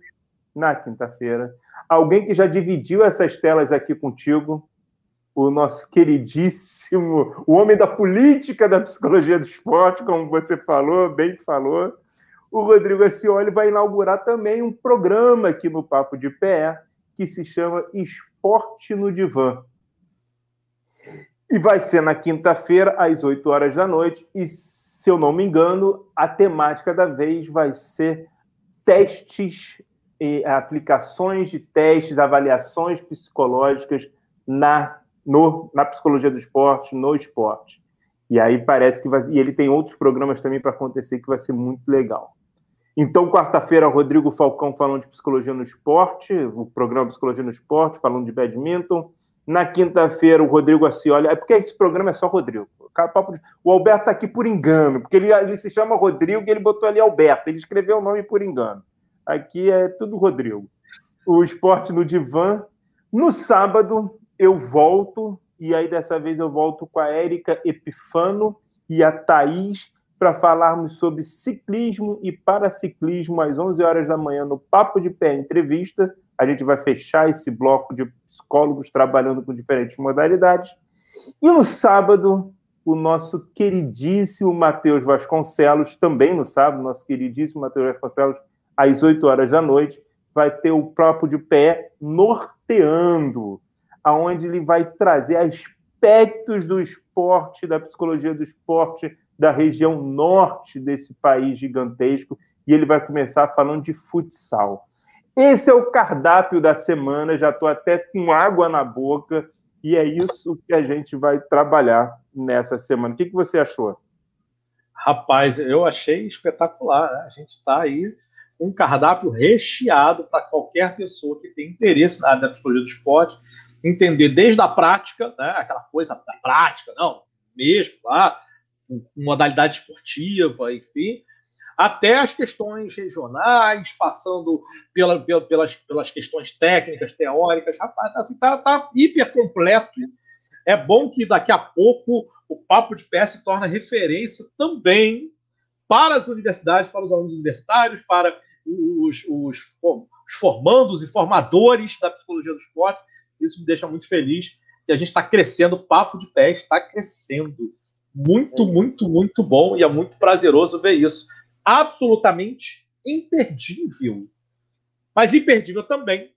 na quinta-feira, alguém que já dividiu essas telas aqui contigo, o nosso queridíssimo, o homem da política da psicologia do esporte, como você falou, bem falou, o Rodrigo Acioli vai inaugurar também um programa aqui no Papo de Pé, que se chama Esporte no Divã. E vai ser na quinta-feira, às 8 horas da noite, e se eu não me engano, a temática da vez vai ser testes, aplicações de testes, avaliações psicológicas na no, na psicologia do esporte, no esporte. E aí parece que vai. E ele tem outros programas também para acontecer que vai ser muito legal. Então, quarta-feira, Rodrigo Falcão falando de psicologia no esporte, o programa Psicologia no Esporte, falando de badminton. Na quinta-feira, o Rodrigo Acioli. É porque esse programa é só Rodrigo. O Alberto está aqui por engano, porque ele, ele se chama Rodrigo e ele botou ali Alberto. Ele escreveu o nome por engano. Aqui é tudo Rodrigo. O esporte no divã. No sábado, eu volto, e aí dessa vez eu volto com a Érica Epifano e a Thaís para falarmos sobre ciclismo e paraciclismo às 11 horas da manhã no Papo de Pé Entrevista. A gente vai fechar esse bloco de psicólogos trabalhando com diferentes modalidades. E no sábado, o nosso queridíssimo Matheus Vasconcelos, também no sábado, nosso queridíssimo Matheus Vasconcelos, às 8 horas da noite, vai ter o Papo de Pé norteando aonde ele vai trazer aspectos do esporte, da psicologia do esporte da região norte desse país gigantesco, e ele vai começar falando de futsal. Esse é o cardápio da semana, já estou até com água na boca, e é isso que a gente vai trabalhar nessa semana. O que, que você achou? Rapaz, eu achei espetacular. Né? A gente está aí com um cardápio recheado para qualquer pessoa que tem interesse na psicologia do esporte entender desde a prática, né, aquela coisa da prática, não, mesmo lá, modalidade esportiva, enfim, até as questões regionais, passando pela, pela, pelas, pelas questões técnicas, teóricas, rapaz, assim, tá, tá hiper completo. É bom que daqui a pouco o Papo de Pé se torna referência também para as universidades, para os alunos universitários, para os, os, os formandos e formadores da psicologia do esporte, isso me deixa muito feliz que a gente está crescendo, o papo de pé está crescendo. Muito, muito, muito bom e é muito prazeroso ver isso. Absolutamente imperdível. Mas imperdível também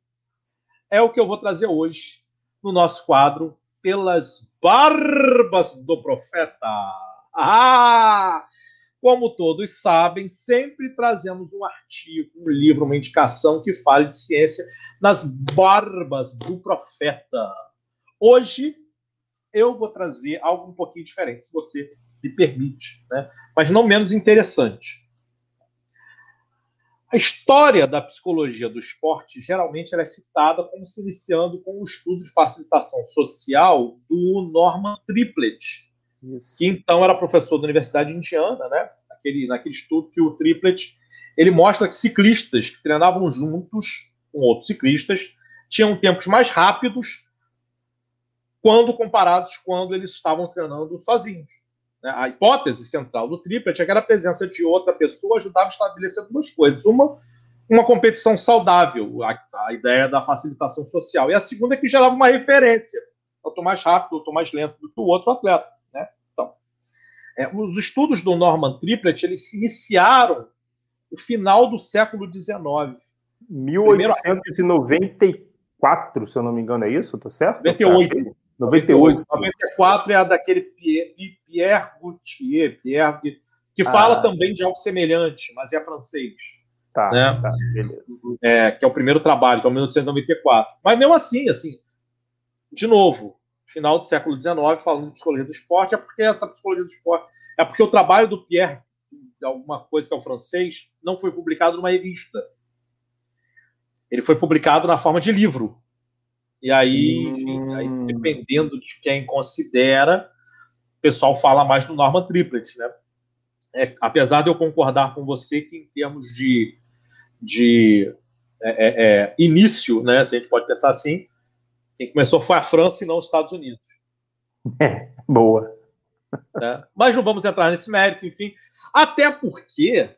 é o que eu vou trazer hoje no nosso quadro Pelas Barbas do Profeta. Ah! Como todos sabem, sempre trazemos um artigo, um livro, uma indicação que fale de ciência nas barbas do profeta. Hoje eu vou trazer algo um pouquinho diferente, se você me permite, né? mas não menos interessante. A história da psicologia do esporte geralmente é citada como se iniciando com o estudo de facilitação social do Norman Triplett, isso. que então era professor da Universidade Indiana, né? Naquele, naquele estudo que o Triplet ele mostra que ciclistas que treinavam juntos com outros ciclistas tinham tempos mais rápidos quando comparados quando eles estavam treinando sozinhos. Né? A hipótese central do triplet é que a presença de outra pessoa ajudava a estabelecer duas coisas. Uma, uma competição saudável, a, a ideia da facilitação social. E a segunda é que gerava uma referência. Eu estou mais rápido, eu estou mais lento do que o outro atleta. É, os estudos do Norman Triplett eles se iniciaram o final do século XIX. 1894, se eu não me engano, é isso? Tô certo? 98. 98. 94 é a daquele Pierre, Pierre Gautier, Pierre, que fala ah. também de algo semelhante, mas é francês. Tá, né? tá beleza. É, que é o primeiro trabalho, que é o 1994. Mas mesmo assim, assim, de novo, final do século XIX, falando de psicologia do esporte, é porque essa psicologia do esporte, é porque o trabalho do Pierre, alguma coisa que é o francês, não foi publicado numa revista. Ele foi publicado na forma de livro. E aí, enfim, aí, hum. dependendo de quem considera, o pessoal fala mais do Norman Triplett, né? É, apesar de eu concordar com você que em termos de, de é, é, é, início, né, se a gente pode pensar assim, quem começou foi a França e não os Estados Unidos. É, boa. É, mas não vamos entrar nesse mérito, enfim. Até porque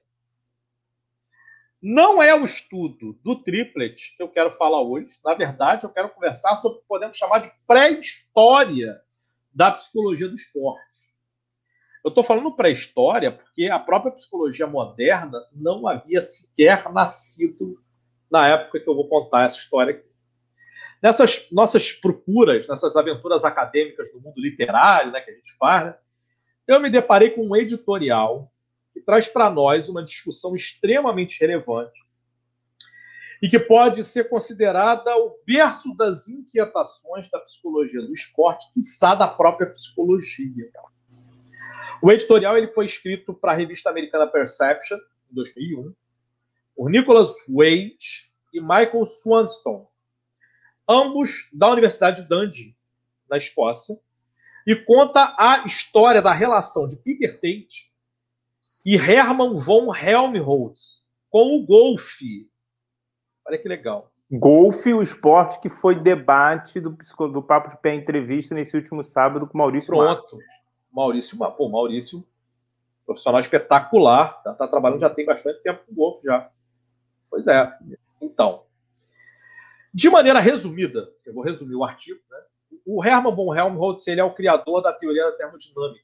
não é o estudo do triplet que eu quero falar hoje. Na verdade, eu quero conversar sobre o que podemos chamar de pré-história da psicologia do esporte. Eu estou falando pré-história porque a própria psicologia moderna não havia sequer nascido na época que eu vou contar essa história aqui. Nessas nossas procuras, nessas aventuras acadêmicas do mundo literário né, que a gente faz, né, eu me deparei com um editorial que traz para nós uma discussão extremamente relevante e que pode ser considerada o berço das inquietações da psicologia do esporte, quiçá da própria psicologia. O editorial ele foi escrito para a revista americana Perception, em 2001, por Nicholas Wade e Michael Swanston, ambos da Universidade de Dundee, na Escócia, e conta a história da relação de Peter Tate e Hermann von Helmholtz com o golfe. Olha que legal. Golfe, o esporte que foi debate do, do Papo de Pé entrevista nesse último sábado com Maurício Pronto. Marcos. Maurício, pô, Maurício, profissional espetacular, tá, tá, trabalhando já tem bastante tempo com golfe já. Pois é. Então, de maneira resumida, se eu vou resumir o artigo, né? o Hermann von Helmholtz ele é o criador da teoria da termodinâmica.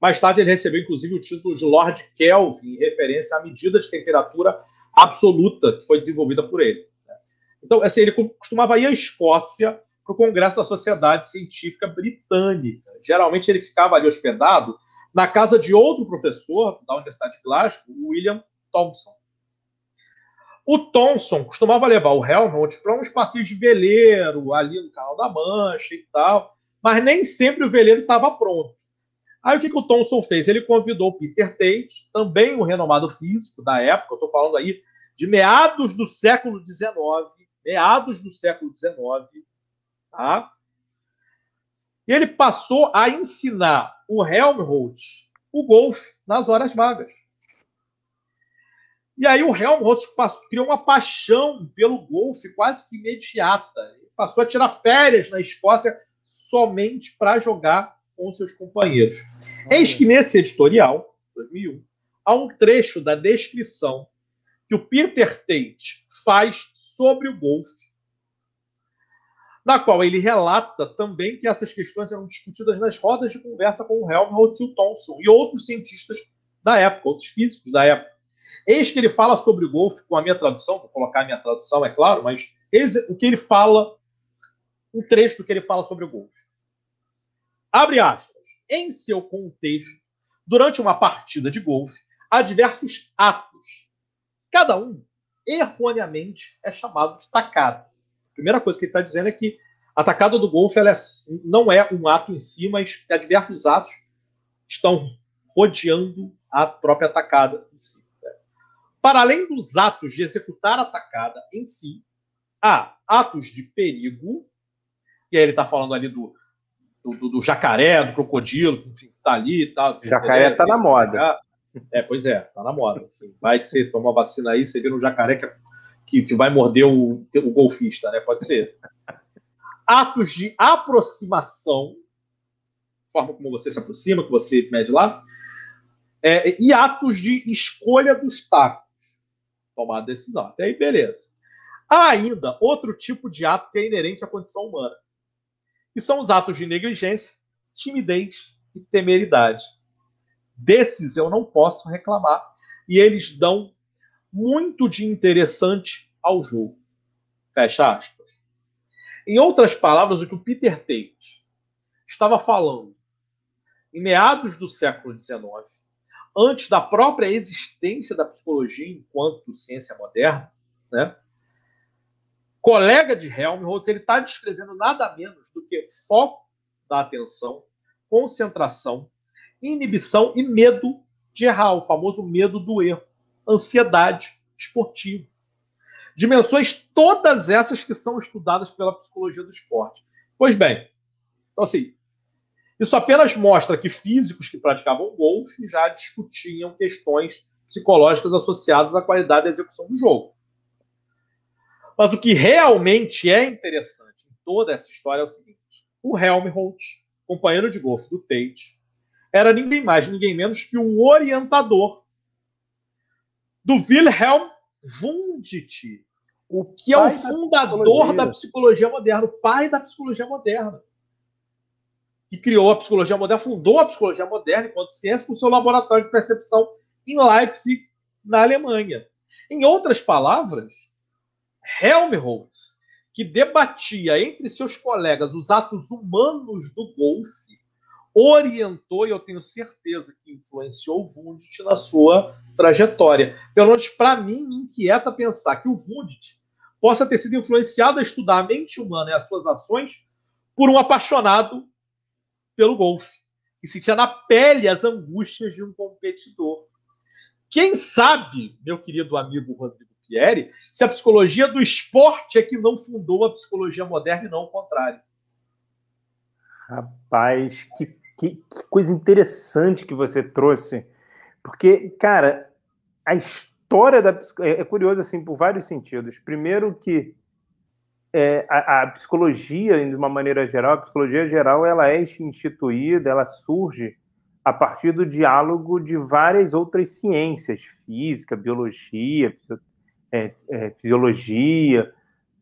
Mais tarde ele recebeu inclusive o título de Lord Kelvin, em referência à medida de temperatura absoluta que foi desenvolvida por ele. Né? Então, assim, ele costumava ir à Escócia para o Congresso da Sociedade Científica Britânica. Geralmente ele ficava ali hospedado na casa de outro professor da Universidade de Glasgow, William Thompson. O Thomson costumava levar o Helmut para uns passeios de veleiro ali no Canal da Mancha e tal, mas nem sempre o veleiro estava pronto. Aí o que, que o Thomson fez? Ele convidou o Peter Tate, também um renomado físico da época, eu estou falando aí de meados do século XIX, meados do século XIX, tá? E ele passou a ensinar o Helmholtz o golfe nas horas vagas. E aí o Helmholtz criou uma paixão pelo golfe quase que imediata. Ele passou a tirar férias na Escócia somente para jogar com seus companheiros. Eis que nesse editorial, 2001, há um trecho da descrição que o Peter Tate faz sobre o golfe, na qual ele relata também que essas questões eram discutidas nas rodas de conversa com o Helmholtz e o Thomson e outros cientistas da época, outros físicos da época. Eis que ele fala sobre o golfe com a minha tradução, vou colocar a minha tradução, é claro, mas eis o que ele fala, um trecho do que ele fala sobre o golfe. Abre aspas. Em seu contexto, durante uma partida de golfe, há diversos atos. Cada um, erroneamente, é chamado de tacada. A primeira coisa que ele está dizendo é que a tacada do golfe é, não é um ato em si, mas há diversos atos estão rodeando a própria tacada em si. Para além dos atos de executar a atacada em si, há atos de perigo, e aí ele está falando ali do, do, do, jacaré, do crocodilo, que está ali e tal. Jacaré está na moda. É, pois é, está na moda. Vai que você toma vacina aí, você vira um jacaré que, que, que vai morder o, o golfista, né? Pode ser. Atos de aproximação, forma como você se aproxima, que você mede lá, é, e atos de escolha dos tacos tomar a decisão. Até aí, beleza. Há ainda outro tipo de ato que é inerente à condição humana, que são os atos de negligência, timidez e temeridade. Desses eu não posso reclamar, e eles dão muito de interessante ao jogo. Fecha aspas. Em outras palavras, o que o Peter Tate estava falando em meados do século XIX, antes da própria existência da psicologia enquanto ciência moderna, né? colega de Helmholtz, ele está descrevendo nada menos do que foco da atenção, concentração, inibição e medo de errar, o famoso medo do erro, ansiedade esportiva. Dimensões todas essas que são estudadas pela psicologia do esporte. Pois bem, então assim, isso apenas mostra que físicos que praticavam golfe já discutiam questões psicológicas associadas à qualidade da execução do jogo. Mas o que realmente é interessante em toda essa história é o seguinte: o Helmholtz, companheiro de golfe do Tate, era ninguém mais, ninguém menos que o orientador do Wilhelm Wundt, o que é o fundador da psicologia. da psicologia moderna, o pai da psicologia moderna. Que criou a psicologia moderna, fundou a psicologia moderna enquanto ciência com seu laboratório de percepção em Leipzig, na Alemanha. Em outras palavras, Helmholtz, que debatia entre seus colegas os atos humanos do golfe, orientou, e eu tenho certeza que influenciou Wundt na sua trajetória. Pelo menos para mim, me inquieta pensar que o Wundt possa ter sido influenciado a estudar a mente humana e as suas ações por um apaixonado pelo golfe, e sentia na pele as angústias de um competidor. Quem sabe, meu querido amigo Rodrigo Pieri, se a psicologia do esporte é que não fundou a psicologia moderna e não o contrário. Rapaz, que, que, que coisa interessante que você trouxe. Porque, cara, a história da é, é curioso assim por vários sentidos. Primeiro que é, a, a, psicologia, de uma maneira geral, a psicologia geral, ela é instituída, ela surge a partir do diálogo de várias outras ciências, física, biologia, é, é, fisiologia,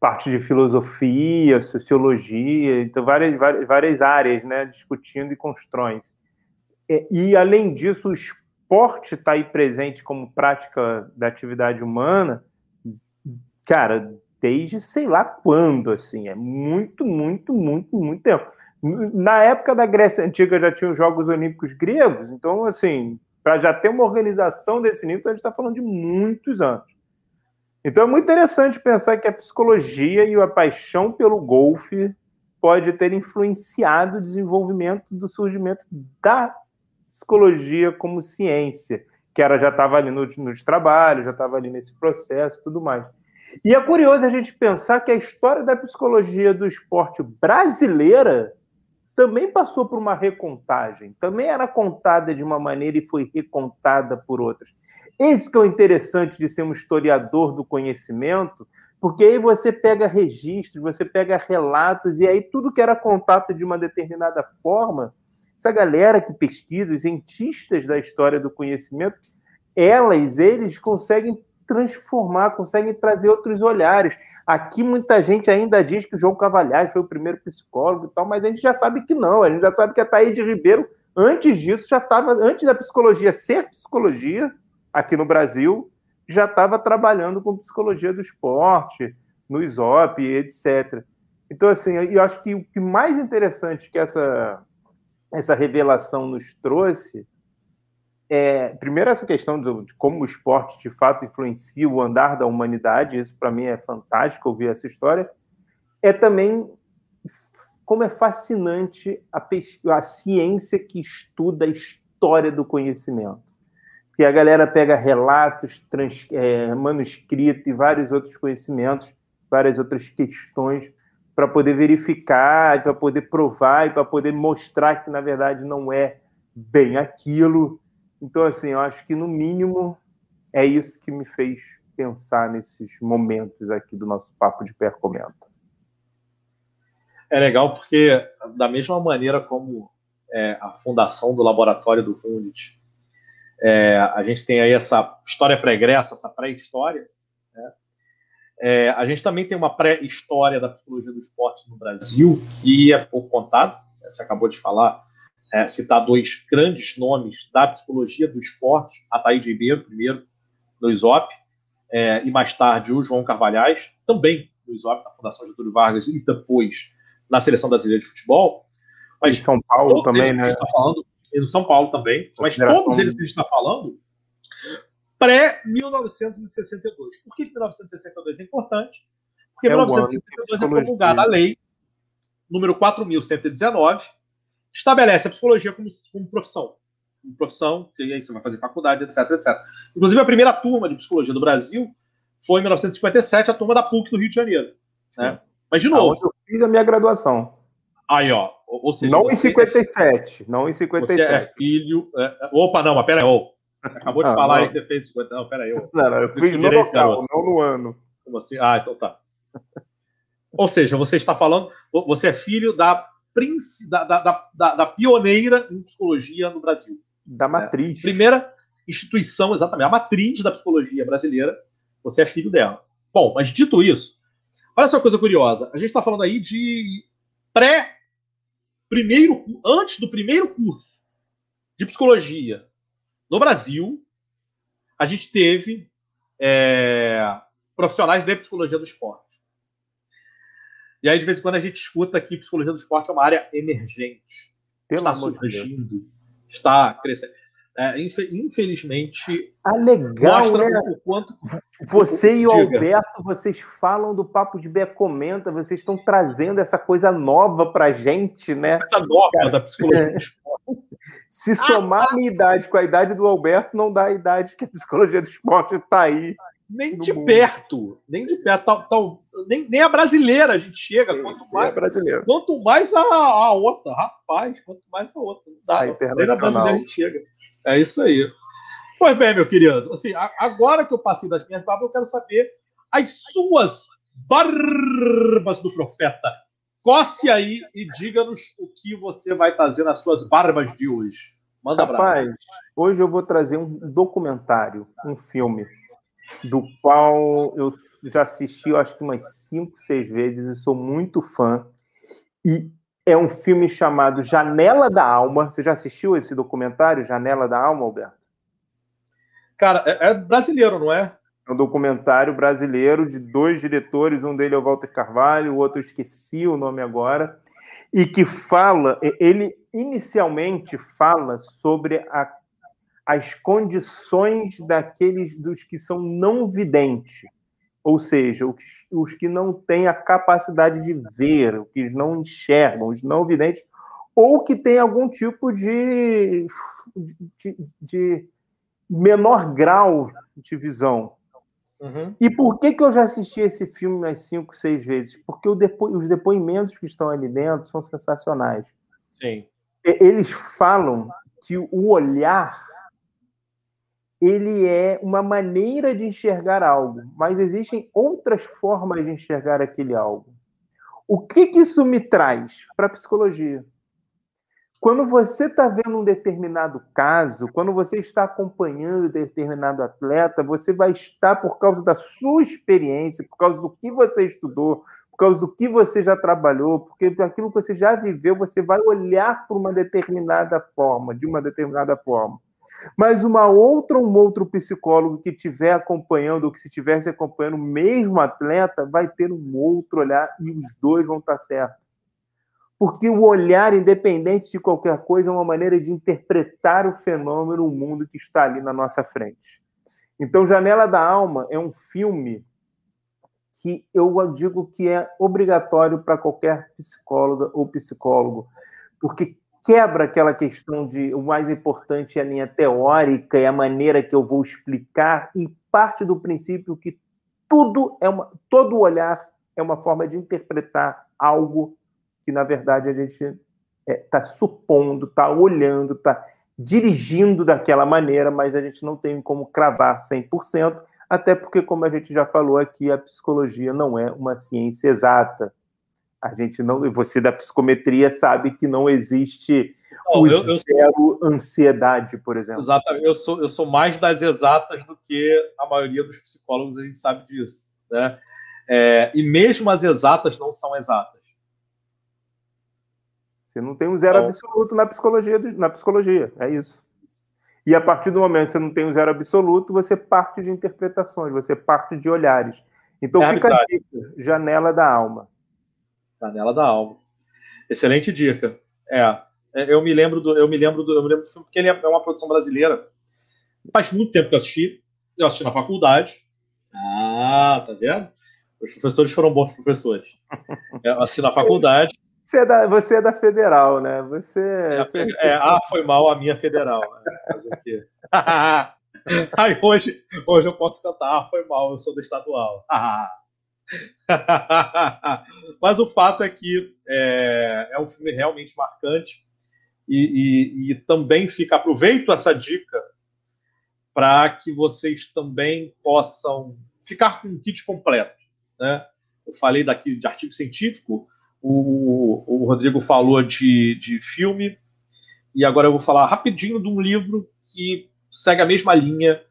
parte de filosofia, sociologia, então várias, várias, várias áreas, né, discutindo e constroem. É, e, além disso, o esporte está aí presente como prática da atividade humana, cara, desde sei lá quando, assim, é muito, muito, muito, muito tempo. Na época da Grécia Antiga já tinha os Jogos Olímpicos gregos, então, assim, para já ter uma organização desse nível, a gente está falando de muitos anos. Então é muito interessante pensar que a psicologia e a paixão pelo golfe pode ter influenciado o desenvolvimento do surgimento da psicologia como ciência, que ela já estava ali no, nos trabalhos, já estava ali nesse processo tudo mais. E é curioso a gente pensar que a história da psicologia do esporte brasileira também passou por uma recontagem, também era contada de uma maneira e foi recontada por outras. Esse que é o interessante de ser um historiador do conhecimento, porque aí você pega registros, você pega relatos, e aí tudo que era contado de uma determinada forma, essa galera que pesquisa, os cientistas da história do conhecimento, elas, eles conseguem transformar, conseguem trazer outros olhares. Aqui muita gente ainda diz que o João Cavalhais foi o primeiro psicólogo e tal, mas a gente já sabe que não. A gente já sabe que a Thaís Ribeiro, antes disso, já estava, antes da psicologia ser psicologia, aqui no Brasil, já estava trabalhando com psicologia do esporte, no ISOP, etc. Então, assim, eu acho que o que mais interessante que essa, essa revelação nos trouxe é, primeiro, essa questão de, de como o esporte de fato influencia o andar da humanidade, isso para mim é fantástico ouvir essa história. É também como é fascinante a, a ciência que estuda a história do conhecimento que a galera pega relatos, trans, é, manuscrito e vários outros conhecimentos, várias outras questões para poder verificar, para poder provar e para poder mostrar que na verdade não é bem aquilo. Então, assim, eu acho que no mínimo é isso que me fez pensar nesses momentos aqui do nosso papo de percomenta. É legal porque da mesma maneira como é, a fundação do laboratório do Hundit é, a gente tem aí essa história pregressa, essa pré-história. Né? É, a gente também tem uma pré-história da psicologia do esporte no Brasil, que é pouco contado. Você acabou de falar, é, citar dois grandes nomes da psicologia do esporte, Ataíde Ribeiro, primeiro, no ISOP, é, e mais tarde o João Carvalhais, também no ISOP, na Fundação Getúlio Vargas, e depois na Seleção Brasileira de Futebol. Mas em São Paulo também, né? Está falando, e no São Paulo também, mas todos eles que a gente está falando pré-1962. Por que 1962 é importante? Porque em é 1962 é promulgada a lei número 4.119, estabelece a psicologia como, como profissão. Como profissão, e aí você vai fazer faculdade, etc, etc. Inclusive, a primeira turma de psicologia do Brasil foi em 1957, a turma da PUC do Rio de Janeiro. Né? Mas, de novo. eu fiz a minha graduação. Aí, ó. Ou seja, não em 57. É, não em 57. Você é filho. É, opa, não, mas pera aí. Oh, acabou de falar não. aí que você fez 50. Não, pera aí. Oh. Não, não, eu fiz no direito, local, não no ano. Como assim? Ah, então tá. Ou seja, você está falando, você é filho da, da, da, da, da pioneira em psicologia no Brasil. Da matriz. É, primeira instituição, exatamente, a matriz da psicologia brasileira, você é filho dela. Bom, mas dito isso, olha só uma coisa curiosa. A gente está falando aí de pré primeiro antes do primeiro curso de psicologia no Brasil, a gente teve é, profissionais de psicologia do esporte. E aí, de vez em quando, a gente escuta que psicologia do esporte é uma área emergente. Pelo está surgindo, está crescendo. É, infelizmente, ah, legal, mostra né? o quanto. Você e o Diga. Alberto, vocês falam do Papo de Bé Comenta, vocês estão trazendo essa coisa nova pra gente, né? Coisa nova Cara, da psicologia do esporte. Se somar a minha idade com a idade do Alberto, não dá a idade que a psicologia do esporte está aí. Nem de mundo. perto, nem de perto. Tal, tal, nem, nem a brasileira a gente chega. Sim, quanto mais, é quanto mais a, a, outra, rapaz, quanto mais a outra. Não dá, a nem a brasileira a gente chega. É isso aí. Pois bem, meu querido, assim, agora que eu passei das minhas barbas, eu quero saber as suas barbas do profeta. Coce aí e diga-nos o que você vai trazer nas suas barbas de hoje. Manda Rapaz, abraço. hoje eu vou trazer um documentário, um filme do qual eu já assisti, eu acho que umas cinco, seis vezes, e sou muito fã. E é um filme chamado Janela da Alma. Você já assistiu esse documentário, Janela da Alma, Alberto? Cara, é, é brasileiro, não é? É um documentário brasileiro de dois diretores, um dele é o Walter Carvalho, o outro eu esqueci o nome agora, e que fala, ele inicialmente fala sobre a as condições daqueles dos que são não videntes, ou seja, os, os que não têm a capacidade de ver, os que não enxergam, os não videntes, ou que têm algum tipo de, de, de menor grau de visão. Uhum. E por que, que eu já assisti esse filme umas cinco, seis vezes? Porque depo os depoimentos que estão ali dentro são sensacionais. Sim. Eles falam que o olhar ele é uma maneira de enxergar algo, mas existem outras formas de enxergar aquele algo. O que, que isso me traz para a psicologia? Quando você está vendo um determinado caso, quando você está acompanhando determinado atleta, você vai estar, por causa da sua experiência, por causa do que você estudou, por causa do que você já trabalhou, porque aquilo que você já viveu, você vai olhar por uma determinada forma, de uma determinada forma. Mas uma outra, um outro psicólogo que estiver acompanhando, ou que se estivesse acompanhando o mesmo atleta, vai ter um outro olhar e os dois vão estar certos. Porque o olhar, independente de qualquer coisa, é uma maneira de interpretar o fenômeno, o mundo que está ali na nossa frente. Então, Janela da Alma é um filme que eu digo que é obrigatório para qualquer psicóloga ou psicólogo, porque quebra aquela questão de o mais importante é a linha teórica e a maneira que eu vou explicar e parte do princípio que tudo é uma todo olhar é uma forma de interpretar algo que na verdade a gente está é, tá supondo, está olhando, está dirigindo daquela maneira, mas a gente não tem como cravar 100%, até porque, como a gente já falou aqui, a psicologia não é uma ciência exata a gente não, você da psicometria sabe que não existe não, o eu, eu zero ansiedade, por exemplo. Exatamente, eu sou, eu sou mais das exatas do que a maioria dos psicólogos, a gente sabe disso, né? É, e mesmo as exatas não são exatas. Você não tem um zero então, absoluto na psicologia, na psicologia, é isso. E a partir do momento que você não tem um zero absoluto, você parte de interpretações, você parte de olhares. Então é fica a dica, janela da alma. Janela da alma. Excelente dica. É, é, eu me lembro do, eu me lembro do, eu me lembro do filme porque ele é uma produção brasileira. Faz muito tempo que eu assisti. Eu assisti na faculdade. Ah, tá vendo? Os professores foram bons professores. Eu assisti na faculdade. Você é da, você é da federal, né? Você. É, você, é, ah, foi mal a minha federal. Né? Aí hoje, hoje eu posso cantar, ah, foi mal, eu sou da estadual. Mas o fato é que é, é um filme realmente marcante e, e, e também fica. Aproveito essa dica para que vocês também possam ficar com um kit completo. Né? Eu falei daqui de artigo científico, o, o Rodrigo falou de, de filme, e agora eu vou falar rapidinho de um livro que segue a mesma linha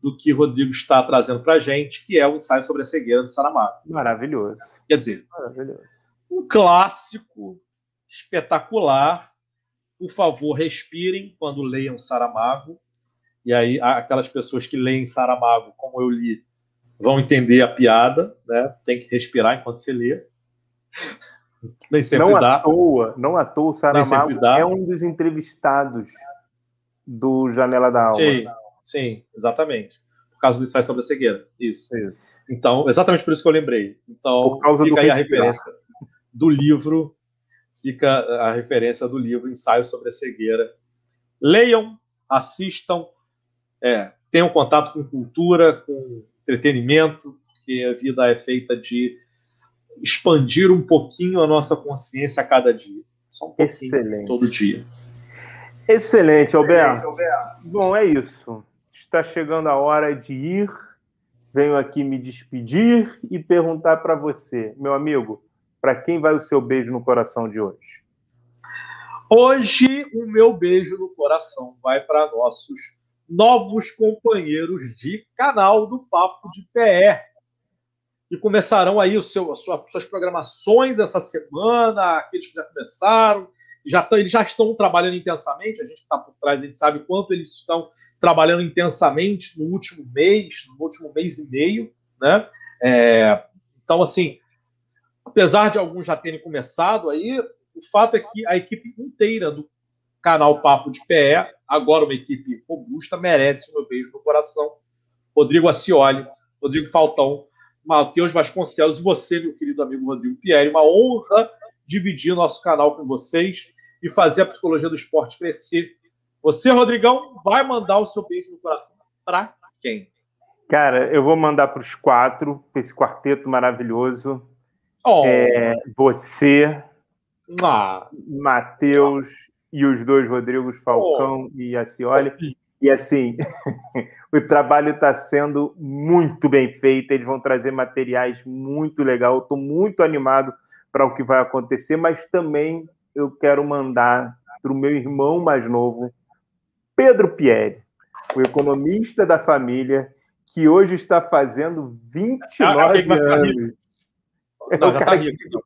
do que Rodrigo está trazendo para a gente, que é o ensaio sobre a cegueira do Saramago. Maravilhoso. Quer dizer, Maravilhoso. um clássico espetacular. Por favor, respirem quando leiam Saramago. E aí, aquelas pessoas que leem Saramago, como eu li, vão entender a piada, né? Tem que respirar enquanto você lê. Nem sempre não dá. À toa, não à toa, o Saramago é um dos entrevistados do Janela da Alma. Sim, sim, exatamente. Por causa do ensaio sobre a cegueira. Isso. isso. Então, exatamente por isso que eu lembrei. Então, por causa fica aí a referência do livro, fica a referência do livro Ensaio sobre a Cegueira. Leiam, assistam, é, tenham contato com cultura, com entretenimento, porque a vida é feita de expandir um pouquinho a nossa consciência a cada dia. Só um pouquinho Excelente. todo dia. Excelente, Alberto. Alberto. Bom, é isso. Está chegando a hora de ir. Venho aqui me despedir e perguntar para você, meu amigo, para quem vai o seu beijo no coração de hoje? Hoje, o meu beijo no coração vai para nossos novos companheiros de canal do Papo de PR e começarão aí o seu, as suas programações essa semana, aqueles que já começaram, já tão, eles já estão trabalhando intensamente, a gente está por trás, a gente sabe quanto eles estão trabalhando intensamente no último mês, no último mês e meio, né? É, então, assim, apesar de alguns já terem começado aí, o fato é que a equipe inteira do canal Papo de PE, agora uma equipe robusta, merece meu beijo no coração. Rodrigo Acioli, Rodrigo Faltão, Matheus Vasconcelos e você, meu querido amigo Rodrigo Pierre. Uma honra dividir nosso canal com vocês e fazer a psicologia do esporte crescer. Você, Rodrigão, vai mandar o seu beijo no coração para quem? Cara, eu vou mandar para os quatro, para esse quarteto maravilhoso. Oh. É, você, ah. Matheus e os dois Rodrigos Falcão oh. e Acioli. E assim, o trabalho está sendo muito bem feito, eles vão trazer materiais muito legal. Estou muito animado para o que vai acontecer, mas também eu quero mandar para o meu irmão mais novo, Pedro Pierre, o economista da família, que hoje está fazendo 29 ah, anos. Não, já tá rico.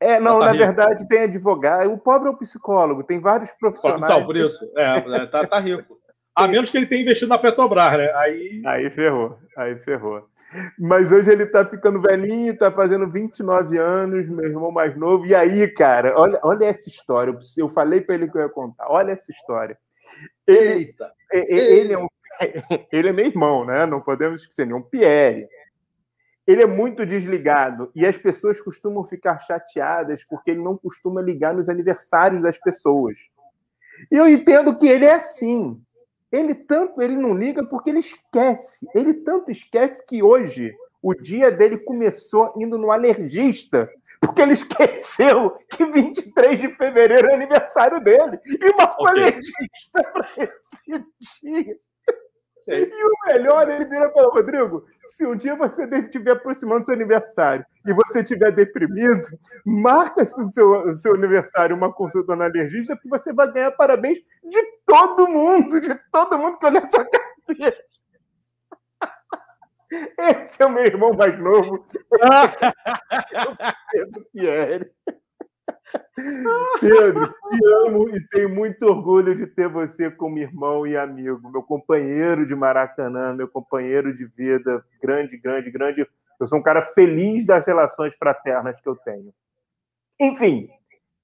É, não, tá na verdade tem advogado. O pobre é o psicólogo, tem vários profissionais. Então, por isso, é, é tá, tá rico. A menos que ele tenha investido na Petrobras, né? Aí. Aí ferrou, aí ferrou. Mas hoje ele tá ficando velhinho, tá fazendo 29 anos, meu irmão mais novo. E aí, cara, olha, olha essa história. Eu falei para ele que eu ia contar. Olha essa história. Ele, Eita! Ele é, um, ele é meu irmão, né? Não podemos esquecer, ele é um Pierre. Ele é muito desligado e as pessoas costumam ficar chateadas porque ele não costuma ligar nos aniversários das pessoas. E eu entendo que ele é assim. Ele tanto ele não liga porque ele esquece. Ele tanto esquece que hoje o dia dele começou indo no alergista, porque ele esqueceu que 23 de fevereiro é aniversário dele e marcou okay. alergista para esse dia. E o melhor, ele vira e fala, Rodrigo, se um dia você estiver aproximando do seu aniversário e você estiver deprimido, marca o seu, seu aniversário uma consulta no alergista, que você vai ganhar parabéns de todo mundo, de todo mundo que olha sua carteira. Esse é o meu irmão mais novo. Pedro Pierre. Pedro, te amo e tenho muito orgulho de ter você como irmão e amigo, meu companheiro de Maracanã, meu companheiro de vida, grande, grande, grande. Eu sou um cara feliz das relações fraternas que eu tenho. Enfim,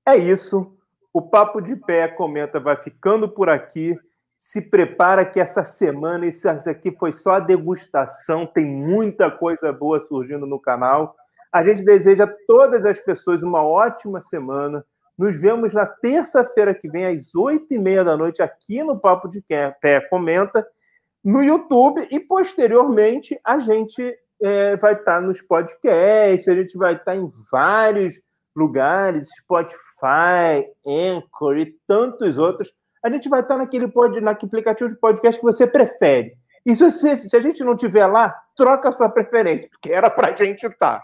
é isso. O Papo de Pé comenta vai ficando por aqui. Se prepara que essa semana, isso aqui foi só a degustação, tem muita coisa boa surgindo no canal. A gente deseja a todas as pessoas uma ótima semana. Nos vemos na terça-feira que vem, às oito e meia da noite, aqui no Papo de Pé Comenta, no YouTube, e posteriormente a gente é, vai estar nos podcasts, a gente vai estar em vários lugares, Spotify, Anchor e tantos outros. A gente vai estar naquele, pod, naquele aplicativo de podcast que você prefere. E se, se a gente não tiver lá, troca a sua preferência, porque era para a gente estar.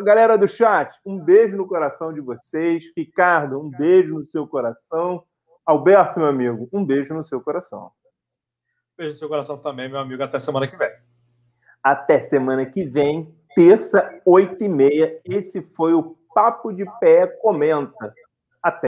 Galera do chat, um beijo no coração de vocês. Ricardo, um beijo no seu coração. Alberto, meu amigo, um beijo no seu coração. Beijo no seu coração também, meu amigo. Até semana que vem. Até semana que vem, terça, oito e meia. Esse foi o Papo de Pé Comenta.